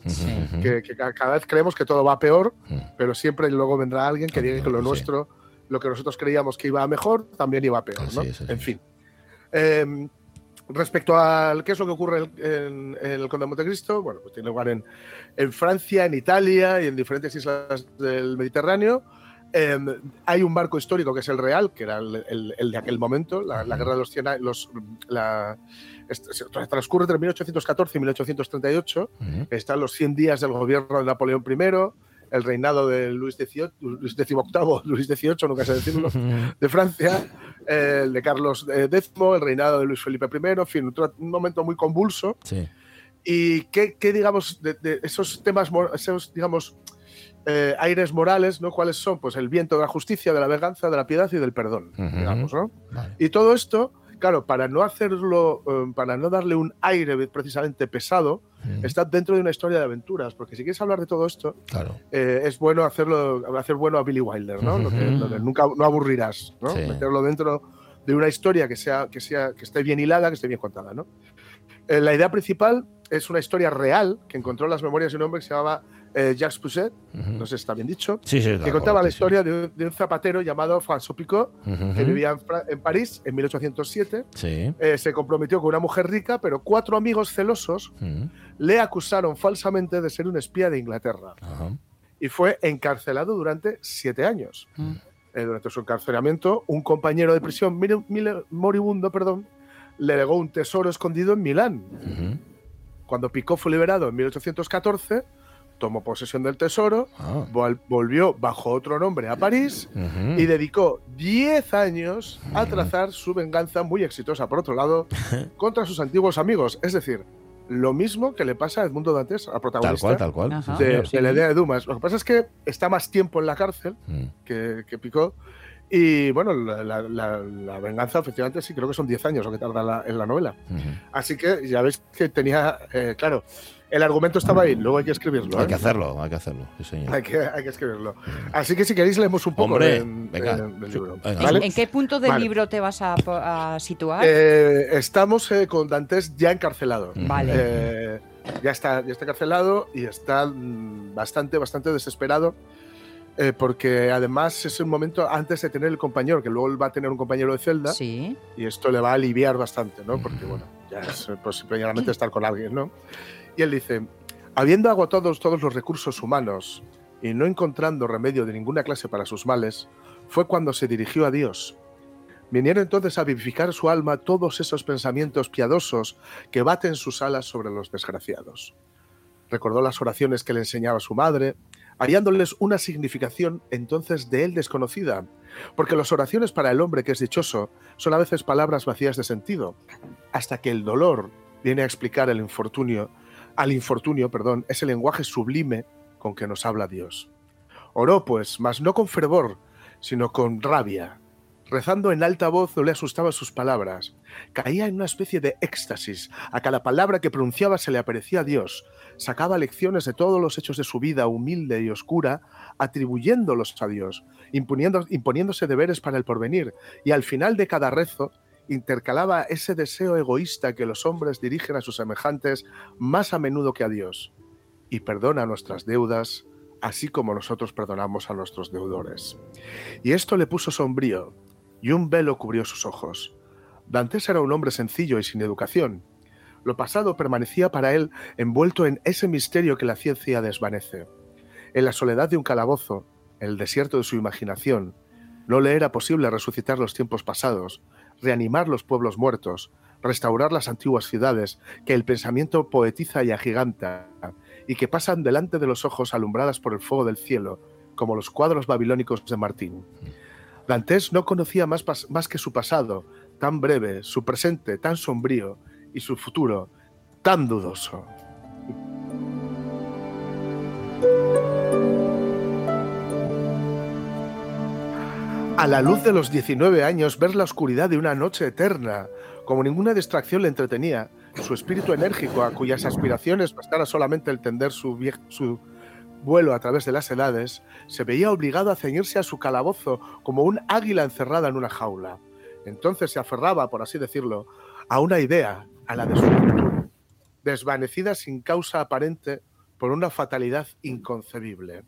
Que, que ca- cada vez creemos que todo va peor, pero siempre luego vendrá alguien que diga que lo sí. nuestro, lo que nosotros creíamos que iba mejor, también iba peor. ¿no? Es, en fin. Eh, respecto al qué es lo que ocurre en, en el Conde de Montecristo, bueno, pues tiene lugar en, en Francia, en Italia y en diferentes islas del Mediterráneo. Eh, hay un barco histórico que es el Real, que era el, el- el de aquel momento, la, la guerra de los 100 años, los, la, este- transcurre entre 1814 y 1838, están los 100 días del gobierno de Napoleón I, el reinado de Luis XVIII, Luis XVIII, Luis XVIII, nunca sé decirlo, de Francia, eh, el de Carlos eh, X, el reinado de Luis Felipe I, en fin, un momento muy convulso. Sí. ¿Y qué, qué, digamos, de, de esos temas, esos, digamos, eh, aires morales, ¿no? ¿Cuáles son? Pues el viento de la justicia, de la venganza, de la piedad y del perdón, Ujú. digamos, ¿no? Vale. Y todo esto, claro, para no hacerlo, eh, para no darle un aire precisamente pesado, está dentro de una historia de aventuras, porque si quieres hablar de todo esto, Claro. eh, es bueno hacerlo, hacer bueno a Billy Wilder, ¿no? Lo que- lo que nunca no aburrirás, ¿no? Sí. Meterlo dentro de una historia que sea, que sea, que esté bien hilada, que esté bien contada, ¿no? Eh, la idea principal es una historia real que encontró en las memorias de un hombre que se llamaba eh, Jacques Pousset, no sé si está bien dicho, Sí, sí, que contaba la historia de un, de un zapatero llamado François Picot, Ujú. que vivía en, en París en 1807. Sí. Eh, se comprometió con una mujer rica, pero cuatro amigos celosos Ujú. Le acusaron falsamente de ser un espía de Inglaterra Ajá. y fue encarcelado durante siete años. Eh, durante su encarcelamiento, un compañero de prisión mire- mire- moribundo perdón, le legó un tesoro escondido en Milán. Cuando Picot fue liberado en 1814, tomó posesión del tesoro, Ah. vol- volvió bajo otro nombre a París y dedicó 10 años a trazar su venganza muy exitosa, por otro lado, contra sus antiguos amigos. Es decir, lo mismo que le pasa a Edmundo Dantes, al Tal protagonista cual, tal cual. Ajá. sí, de, de la idea de Dumas. Lo que pasa es que está más tiempo en la cárcel Mm. que, que Picot. Y bueno, la, la- la- la venganza, efectivamente, sí, creo que son 10 años lo que tarda la- en la novela. Así que ya ves que tenía, eh, claro, el argumento estaba ahí, luego hay que escribirlo. Hay ¿eh? que hacerlo, hay que hacerlo. Sí, señor. Hay que, hay que escribirlo. Así que si queréis leemos un poco Hombre, de- venga. de- del libro. Venga. ¿En, ¿vale? en qué punto del Vale. libro te vas a, a situar? Eh, estamos eh, con Dantes ya encarcelado. Vale. Eh, ya, está, ya está encarcelado y está mm, bastante, bastante desesperado. eh, porque además es un momento antes de tener el compañero, que luego él va a tener un compañero de celda, sí. y esto le va a aliviar bastante, ¿no? Porque, bueno, ya es pues, primeramente estar con alguien, ¿no? Y él dice, habiendo agotado todos los recursos humanos y no encontrando remedio de ninguna clase para sus males, fue cuando se dirigió a Dios. Vinieron entonces a vivificar su alma todos esos pensamientos piadosos que baten sus alas sobre los desgraciados. Recordó las oraciones que le enseñaba su madre, hallándoles una significación entonces de él desconocida, porque las oraciones para el hombre que es dichoso son a veces palabras vacías de sentido, hasta que el dolor viene a explicar el infortunio, al infortunio, perdón, ese lenguaje sublime con que nos habla Dios. Oró, pues, mas no con fervor, sino con rabia. Rezando en alta voz no le asustaban sus palabras. Caía en una especie de éxtasis. A cada palabra que pronunciaba se le aparecía a Dios. Sacaba lecciones de todos los hechos de su vida humilde y oscura, atribuyéndolos a Dios, imponiéndose deberes para el porvenir. Y al final de cada rezo intercalaba ese deseo egoísta que los hombres dirigen a sus semejantes más a menudo que a Dios. Y perdona nuestras deudas, así como nosotros perdonamos a nuestros deudores. Y esto le puso sombrío, y un velo cubrió sus ojos. Dantes era un hombre sencillo y sin educación. Lo pasado permanecía para él envuelto en ese misterio que la ciencia desvanece. En la soledad de un calabozo, en el desierto de su imaginación, no le era posible resucitar los tiempos pasados, reanimar los pueblos muertos, restaurar las antiguas ciudades que el pensamiento poetiza y agiganta, y que pasan delante de los ojos alumbradas por el fuego del cielo, como los cuadros babilónicos de Martín. Dantes no conocía más, más que su pasado, tan breve, su presente, tan sombrío, y su futuro, tan dudoso. A la luz de los 19 años, ver la oscuridad de una noche eterna, como ninguna distracción le entretenía, su espíritu enérgico, a cuyas aspiraciones bastara solamente el tender su, su vuelo a través de las edades, se veía obligado a ceñirse a su calabozo como un águila encerrada en una jaula. Entonces se aferraba, por así decirlo, a una idea, a la de su futuro, desvanecida sin causa aparente por una fatalidad inconcebible.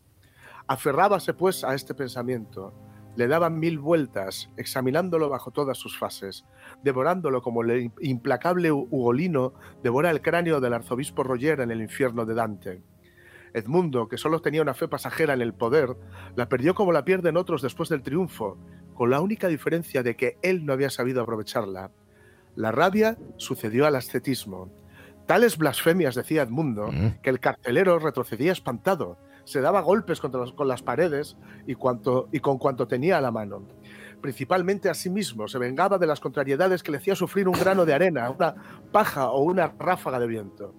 Aferrábase pues a este pensamiento, le daban mil vueltas, examinándolo bajo todas sus fases, devorándolo como el implacable Ugolino devora el cráneo del arzobispo Roger en el infierno de Dante. Edmundo, que solo tenía una fe pasajera en el poder, la perdió como la pierden otros después del triunfo, con la única diferencia de que él no había sabido aprovecharla. La rabia sucedió al ascetismo. Tales blasfemias decía Edmundo que el carcelero retrocedía espantado, se daba golpes contra con las paredes y, con cuanto tenía a la mano. Principalmente a sí mismo, se vengaba de las contrariedades que le hacía sufrir un grano de arena, una paja o una ráfaga de viento.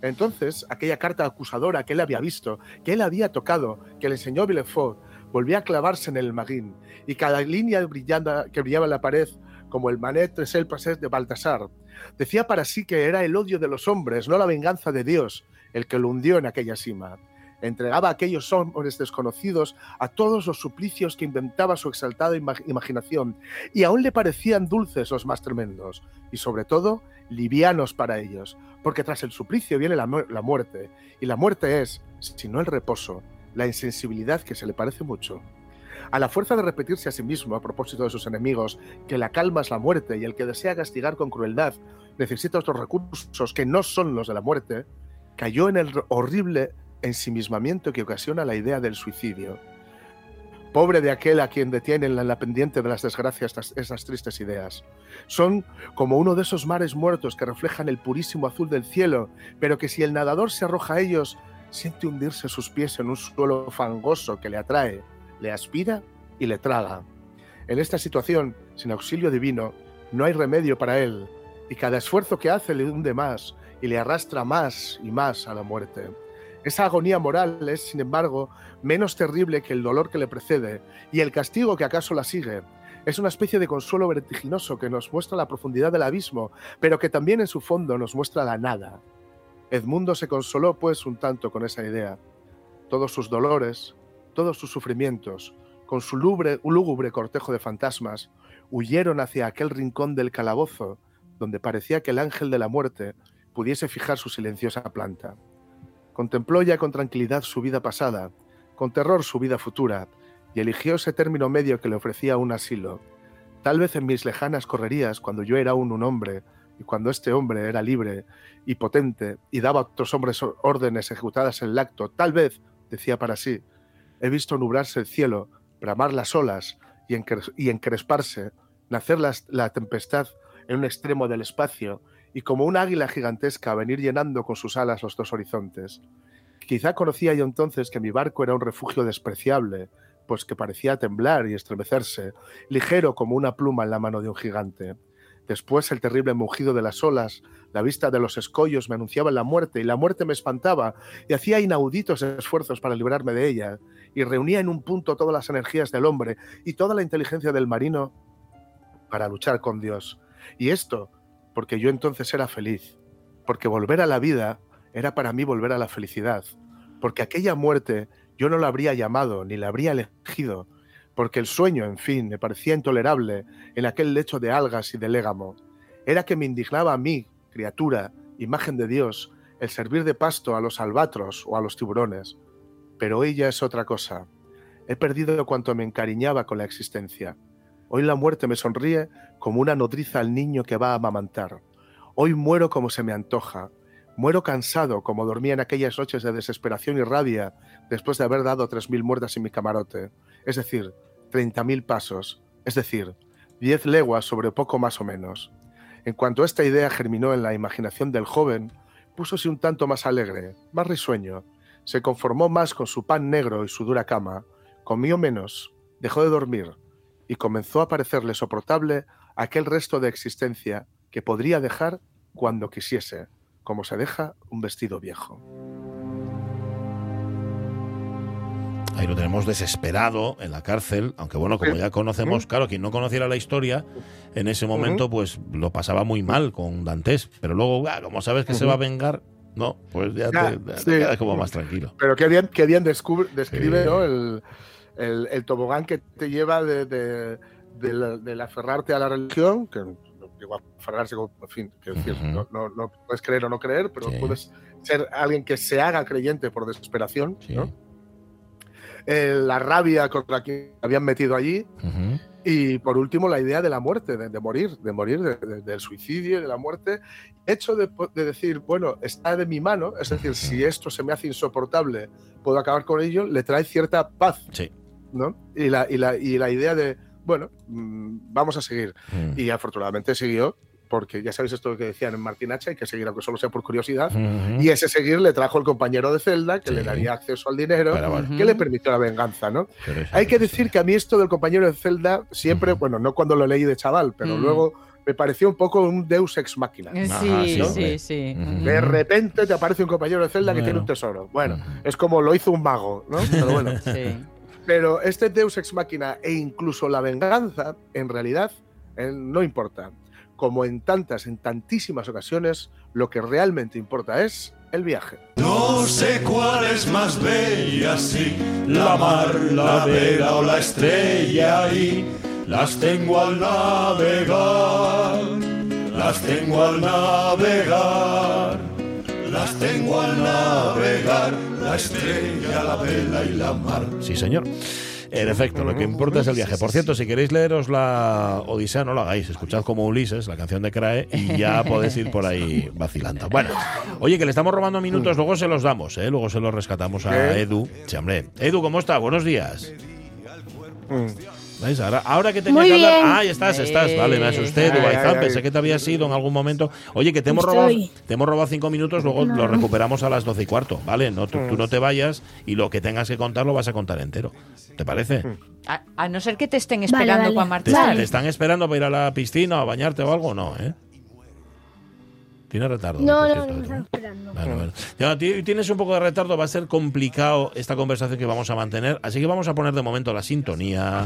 Entonces, aquella carta acusadora que él había visto, que él había tocado, que le enseñó Villefort, volvía a clavarse en el magín, y cada línea brillanda que brillaba en la pared, como el manet tres el pasés de Baltasar, decía para sí que era el odio de los hombres, no la venganza de Dios, el que lo hundió en aquella cima. Entregaba a aquellos hombres desconocidos a todos los suplicios que inventaba su exaltada ima- imaginación, y aún le parecían dulces los más tremendos, y sobre todo livianos para ellos, porque tras el suplicio viene la, la muerte, y la muerte es, si no el reposo, la insensibilidad que se le parece mucho. A la fuerza de repetirse a sí mismo a propósito de sus enemigos, que la calma es la muerte y el que desea castigar con crueldad necesita otros recursos que no son los de la muerte, cayó en el horrible ensimismamiento que ocasiona la idea del suicidio. Pobre de aquel a quien detienen en la pendiente de las desgracias esas tristes ideas. Son como uno de esos mares muertos que reflejan el purísimo azul del cielo, pero que si el nadador se arroja a ellos, siente hundirse sus pies en un suelo fangoso que le atrae, le aspira y le traga. En esta situación, sin auxilio divino, no hay remedio para él, y cada esfuerzo que hace le hunde más y le arrastra más y más a la muerte. Esa agonía moral es, sin embargo, menos terrible que el dolor que le precede y el castigo que acaso la sigue. Es una especie de consuelo vertiginoso que nos muestra la profundidad del abismo, pero que también en su fondo nos muestra la nada. Edmundo se consoló, pues, un tanto con esa idea. Todos sus dolores, todos sus sufrimientos, con su lúgubre, lúgubre cortejo de fantasmas, huyeron hacia aquel rincón del calabozo, donde parecía que el ángel de la muerte pudiese fijar su silenciosa planta. Contempló ya con tranquilidad su vida pasada, con terror su vida futura, y eligió ese término medio que le ofrecía un asilo. Tal vez en mis lejanas correrías, cuando yo era aún un hombre, y cuando este hombre era libre y potente, y daba a otros hombres órdenes ejecutadas en el acto, tal vez, decía para sí, he visto nublarse el cielo, bramar las olas y, encre- y encresparse, nacer las- la tempestad en un extremo del espacio, y como una águila gigantesca venir llenando con sus alas los dos horizontes. Quizá conocía yo entonces que mi barco era un refugio despreciable, pues que parecía temblar y estremecerse, ligero como una pluma en la mano de un gigante. Después el terrible mugido de las olas, la vista de los escollos me anunciaba la muerte y la muerte me espantaba y hacía inauditos esfuerzos para librarme de ella y reunía en un punto todas las energías del hombre y toda la inteligencia del marino para luchar con Dios. Y esto porque yo entonces era feliz, porque volver a la vida era para mí volver a la felicidad, porque aquella muerte yo no la habría llamado ni la habría elegido, porque el sueño, en fin, me parecía intolerable en aquel lecho de algas y de légamo. Era que me indignaba a mí, criatura, imagen de Dios, el servir de pasto a los albatros o a los tiburones. Pero ya es otra cosa. He perdido cuanto me encariñaba con la existencia. Hoy la muerte me sonríe como una nodriza al niño que va a amamantar. Hoy muero como se me antoja. Muero cansado como dormía en aquellas noches de desesperación y rabia después de haber dado tres mil muertas en mi camarote. Es decir, treinta mil pasos. Es decir, diez leguas sobre poco más o menos. En cuanto esta idea germinó en la imaginación del joven, púsose un tanto más alegre, más risueño. Se conformó más con su pan negro y su dura cama, comió menos, dejó de dormir, y comenzó a parecerle soportable aquel resto de existencia que podría dejar cuando quisiese, como se deja un vestido viejo. Ahí lo tenemos desesperado en la cárcel, aunque bueno, como ya conocemos, claro, quien no conociera la historia, en ese momento pues lo pasaba muy mal con Dantes, pero luego, ah, como sabes que se va a vengar, no, pues ya Ya, te, ya te sí. quedas como más tranquilo. Pero qué bien, qué bien descubre- describe Sí. ¿no? el, el- el tobogán que te lleva de, de, del- del aferrarte a la religión, que digo aferrarse, como- en fin, quiero decir, Ujú. no, no- no puedes creer o no creer, pero Sí. puedes ser alguien que se haga creyente por desesperación, Sí. ¿no? Eh, la rabia contra quien habían metido allí, Ujú. y por último, la idea de la muerte, de, de morir, de morir, de- de- del suicidio y de la muerte. Hecho de, de decir, bueno, está de mi mano, es decir, si esto se me hace insoportable, puedo acabar con ello, le trae cierta paz, Sí. ¿No? Y la, y la, y la idea de, bueno, mm, vamos a seguir. Mm. Y afortunadamente siguió, porque ya sabéis esto que decían en Martín Hacha, hay que seguir aunque solo sea por curiosidad. Y ese seguir le trajo el compañero de celda, que Sí. le daría acceso al dinero, que le permitió la venganza, ¿no? Hay que decir que a mí esto del compañero de celda siempre, bueno, no cuando lo leí de chaval, pero Mm. luego me pareció un poco un Deus ex machina. Sí, Ajá, sí, sí, sí. De repente te aparece un compañero de celda que tiene un tesoro. Bueno, es como lo hizo un mago, ¿no? Pero bueno, Sí. Pero este Deus ex machina e incluso la venganza, en realidad, eh, no importa. Como en tantas, en tantísimas ocasiones, lo que realmente importa es el viaje. No sé cuál es más bella, si la mar, la vela o la estrella, y las tengo al navegar, las tengo al navegar, las tengo al navegar, la estrella, la vela y la mar. Sí, señor. En efecto, lo que importa es el viaje. Por cierto, si queréis leeros la Odisea, no lo hagáis. Escuchad como Ulises, la canción de Crae, y ya podéis ir por ahí vacilando. Bueno, oye, que le estamos robando minutos, luego se los damos, ¿eh? Luego se los rescatamos a. Edu. Sí, hombre. Edu, ¿cómo está? Buenos días. Mm. ¿Veis? Ahora, ahora que tenía Muy que hablar. Ah, ahí estás, estás. Vale, me asusté, Baizán. ay, Pensé que te habías ido en algún momento. Oye, que te hemos robado, te hemos robado cinco minutos, luego No. lo recuperamos a las doce y cuarto, ¿vale? No, tú, tú no te vayas y lo que tengas que contar lo vas a contar entero. ¿Te parece? A, a no ser que te estén Vale, esperando vale. para ¿Te, marchar. te están esperando para ir a la piscina o a bañarte o algo? No, ¿eh? Tiene retardo. No, por no, cierto, no ¿no? esperando. Ya, tienes un poco de retardo, va a ser complicado esta conversación que vamos a mantener, así que vamos a poner de momento la sintonía.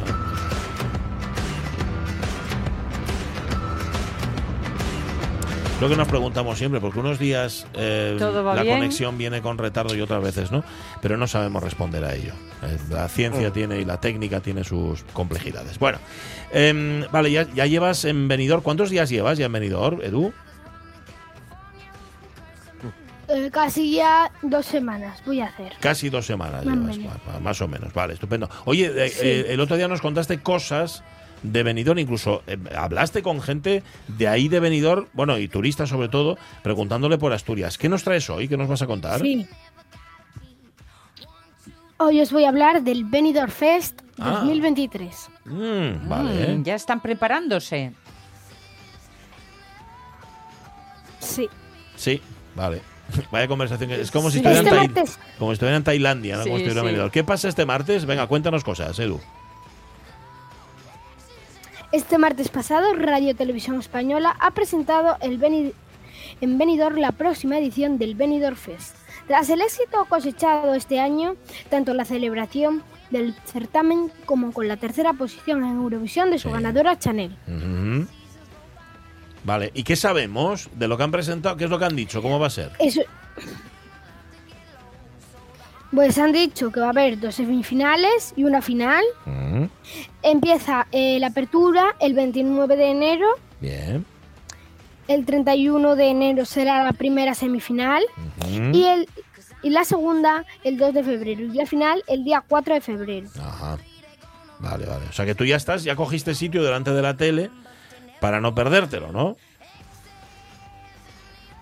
Lo que nos preguntamos siempre, porque unos días eh, ¿Todo va la bien? conexión viene con retardo y otras veces no, pero no sabemos responder a ello. Eh, La ciencia tiene y la técnica tiene sus complejidades. Bueno, em, vale, ya, ya llevas en venidor. ¿Cuántos días llevas ya en venidor, Edu? Eh, casi ya dos semanas voy a hacer. Casi dos semanas Más o llevas, menos. ma- ma- más o menos. Vale, estupendo. Oye, eh, Sí. eh, el otro día nos contaste cosas de Benidorm, incluso eh, hablaste con gente de ahí de Benidorm, bueno, y turistas sobre todo, preguntándole por Asturias. ¿Qué nos traes hoy? ¿Qué nos vas a contar? Sí. Hoy os voy a hablar del Benidorm Fest Ah. 2023. Mm, vale. Mm, ya están preparándose. Sí. Sí, vale. Vaya conversación. Es como si Sí. estuvieran, Este en Tai- como si estuvieran en Tailandia, ¿no? Sí, como si estuvieran en sí. ¿Qué pasa este martes? Venga, cuéntanos cosas, Edu. Este martes pasado, Radio Televisión Española ha presentado el Beni- en Benidorm la próxima edición del Benidorm Fest. Tras el éxito cosechado este año, tanto la celebración del certamen como con la tercera posición en Eurovisión de su Sí. ganadora Chanel. Ujú. Vale, ¿y qué sabemos de lo que han presentado? ¿Qué es lo que han dicho? ¿Cómo va a ser? Eso. Pues han dicho que va a haber dos semifinales y una final. Mm, Empieza eh, la apertura el 29 de enero. Bien. El 31 de enero será la primera semifinal. Y, el, y la segunda el 2 de febrero. Y la final el día 4 de febrero. Ajá. Vale, vale. O sea que tú ya estás, ya cogiste sitio delante de la tele para no perdértelo, ¿no?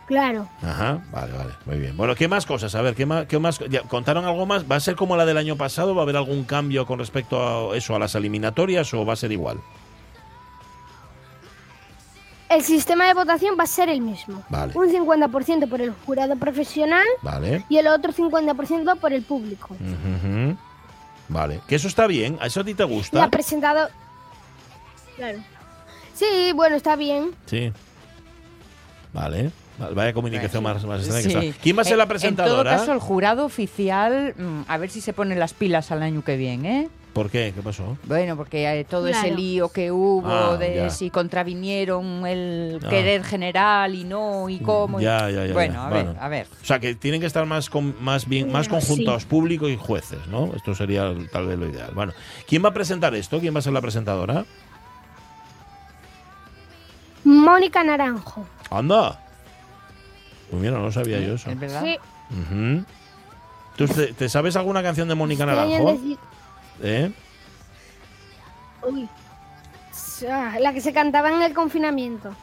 Claro. Ajá, vale, vale, muy bien. Bueno, ¿qué más cosas? A ver, ¿qué más, qué más? ya, ¿Contaron algo más? ¿Va a ser como la del año pasado? ¿Va a haber algún cambio con respecto a eso, a las eliminatorias o va a ser igual? El sistema de votación va a ser el mismo. Vale. Un 50% por el jurado profesional Vale. y el otro 50% por el público. Ujú. Vale. Que eso está bien, ¿a eso a ti te Y ha gusta? presentado... Claro. Sí, bueno, está bien. Sí. Vale. Vaya comunicación más, más extraña Sí. que está. ¿Quién va a ser En- la En presentadora? todo caso, el jurado oficial, mm, a ver si se ponen las pilas al año que viene, ¿eh? ¿Por qué? ¿Qué pasó? Bueno, porque eh, todo ese lío que hubo Ah, de ya. si contravinieron el Ah. querer general y no y cómo. y- Ya, ya, ya. Bueno, ya. a ver, a ver. O sea, que tienen que estar más, con- más bien, más Sí. conjuntados público y jueces, ¿no? Esto sería tal vez lo ideal. Bueno, ¿quién va a presentar esto? ¿Quién va a ser la presentadora? Mónica Naranjo. Anda. Pues mira, no lo sabía yo eso. ¿Es verdad? Sí. ¿Tú te, te sabes alguna canción de Mónica Naranjo? ¿Eh? Uy. La que se cantaba en el confinamiento.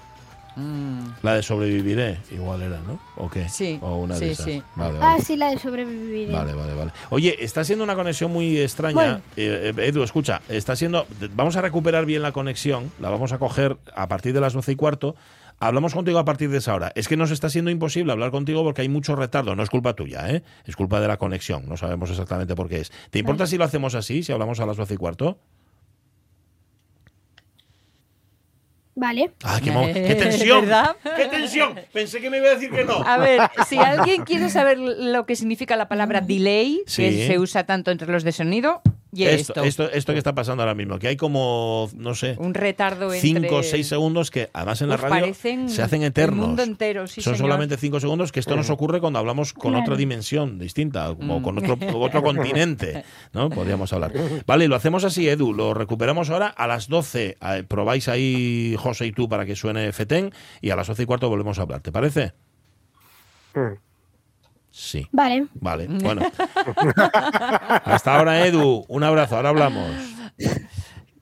Mm. La de Sobreviviré, igual era, ¿no? ¿O qué? Sí, O una sí, de esas. sí. Vale, Ah, sí, la de sobrevivir. Vale, vale, vale. Oye, está siendo una conexión muy extraña. Bueno. Eh, eh, Edu, escucha, está siendo. Vamos a recuperar bien la conexión, la vamos a coger a partir de las 12 y cuarto. Hablamos contigo a partir de esa hora. Es que nos está siendo imposible hablar contigo porque hay mucho retardo. No es culpa tuya, ¿eh? Es culpa de la conexión. No sabemos exactamente por qué es. ¿Te importa si lo hacemos así, si hablamos a las 12 y cuarto? Vale. ¡Ah, qué, qué tensión! ¿Verdad? ¡Qué tensión! Pensé que me iba a decir que no. A ver, si alguien quiere saber lo que significa la palabra delay, Sí. que se usa tanto entre los de sonido, y esto, esto. esto, esto que está pasando ahora mismo, que hay como, no sé, Un retardo entre... 5 o 6 segundos que además en la radio se hacen el eternos. mundo entero, sí, Son señor. solamente 5 segundos que esto nos ocurre cuando hablamos con Claro. otra dimensión distinta o Mm. con otro, otro continente, ¿no? Podríamos hablar. Vale, lo hacemos así, Edu, lo recuperamos ahora a las 12. eh, probáis ahí José y tú para que suene Fetén y a las 12 y cuarto volvemos a hablar, ¿te parece? Mm. Sí. Vale. Vale, bueno. Hasta ahora, Edu. Un abrazo, ahora hablamos.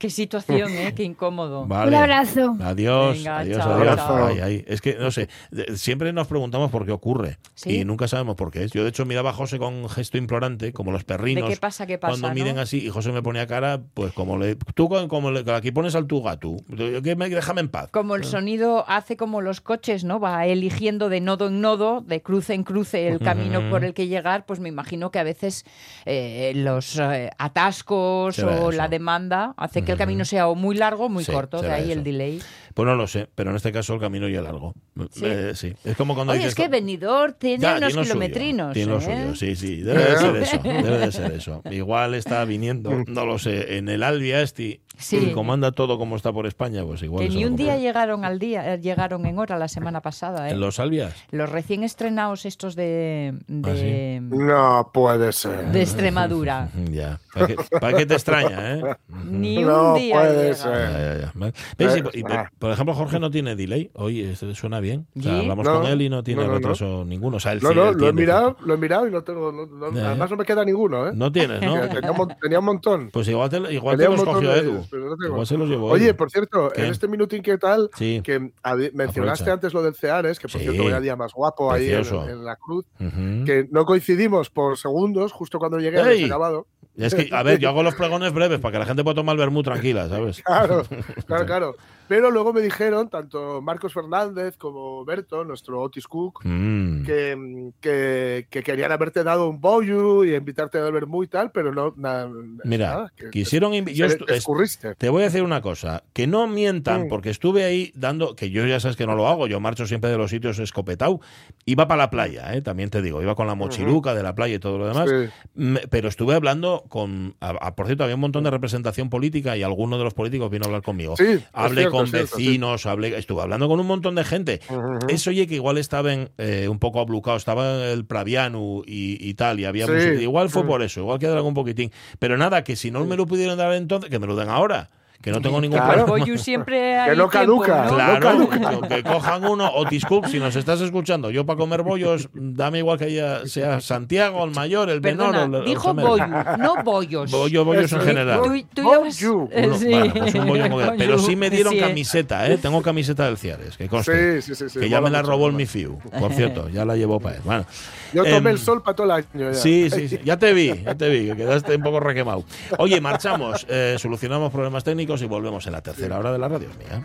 Qué situación, ¿eh? Qué incómodo. Vale. Un abrazo. Adiós, Venga, adiós, chao, adiós. chao. Ay, ay. Es que, no sé, siempre nos preguntamos por qué ocurre ¿Sí? y nunca sabemos por qué es. Yo, de hecho, miraba a José con gesto implorante, como los perrinos. ¿De qué pasa, qué pasa, Cuando miden no? así, y José me ponía cara, pues como le. Tú, como le, aquí pones al tu gato. Que me, déjame en paz. Como el sonido hace como los coches, ¿no? Va eligiendo de nodo en nodo, de cruce en cruce el camino por el que llegar, pues me imagino que a veces eh, los eh, atascos o eso. la demanda hace que el camino sea o muy largo o muy Sí, corto, de ahí eso. el delay. Pues no lo sé, pero en este caso el camino ya es largo. Sí. Eh, sí. Es como cuando Oye, dices. es que Benidorm tiene Ya, unos tiene lo suyo, kilometrinos. Tiene lo ¿eh? suyo, sí, sí. Debe de ser eso. Debe de ser eso. Igual está viniendo, no lo sé, en el Albia este Sí. y comanda todo como está por España, pues igual. Que ni un día llegaron al día, eh, llegaron en hora la semana pasada, ¿eh? ¿En los Albias? Los recién estrenados estos de, de, No puede ser. de Extremadura. Ya. ¿Para qué, para qué te extraña, eh? Ni No un día puede ser. Ya, ya, ya. Eh, Y, ah. por ejemplo, Jorge no tiene delay. Oye, este suena bien. O sea, ¿Sí? hablamos No, con él y no tiene no, no, no. retraso ninguno. O sea, él No, sí, no, él lo he mirado, lo he mirado y no tengo. además, no me queda ninguno, ¿eh? No tienes, ¿no? Tenía tenía un montón. Pues igual te, igual te los cogió Edu. Pero no. Igual se los llevó Oye, por cierto, ¿Qué? en este minuto inquietal Sí. que mencionaste Aprovecha. antes lo del Ceares, que por Sí. cierto vaya día más guapo ahí en, Precioso. en la cruz, Ujú. que no coincidimos por segundos, justo cuando llegué ¡Ey! acabado. Es que, a ver, yo hago los pregones breves para que la gente pueda tomar el vermú tranquila, ¿sabes? Claro, claro, claro. Pero luego me dijeron, tanto Marcos Fernández como Berto, nuestro Otis Cook, Mm. que, que, que querían haberte dado un bollo y invitarte a beber muy y tal, pero no nada. Mira, nada, que quisieron yo te voy a decir una cosa, que no mientan, Mm. porque estuve ahí dando, que yo ya sabes que no lo hago, yo marcho siempre de los sitios escopetado, iba para la playa, ¿eh? también te digo, iba con la mochiluca de la playa y todo lo demás, Sí. Pero estuve hablando con, a- a- por cierto, había un montón de representación política y alguno de los políticos vino a hablar conmigo. Sí, hablé cierto, con cierto, sí. vecinos, hablé, estuve hablando con un montón de gente. Ujú. Eso oye que igual estaban eh, un poco ablucados, estaba el Praviano y, y tal, y había Sí. Igual fue Mm. por eso, igual quedaron un poquitín. Pero nada, que si no me lo pudieron dar entonces, que me lo den ahora. Que no tengo ningún Claro. problema. Boyu siempre hay Que no tiempo, caduca. ¿no? Claro, que- que cojan uno, Otis Cook, si nos estás escuchando, yo para comer bollos, dame igual que haya, sea Santiago, el mayor, el menor, Perdona, el, el dijo gemelo. Boyu, no bollos. Bollo, bollos en general. Tú, Uno- sí. pues un bollo. Pero sí me dieron Sí, camiseta, ¿eh? Tengo camiseta del Ciares, que conste. Sí, sí, sí, sí, que ya me la mucho, robó el mola. mi fiu. Por cierto, ya la llevó para él. Bueno, Yo tomé Em, el sol para todo el año. Ya. Sí, sí, sí. Ya te vi, ya te vi, que quedaste un poco requemado. Oye, marchamos, eh, solucionamos problemas técnicos y volvemos en la tercera hora de la radio mía.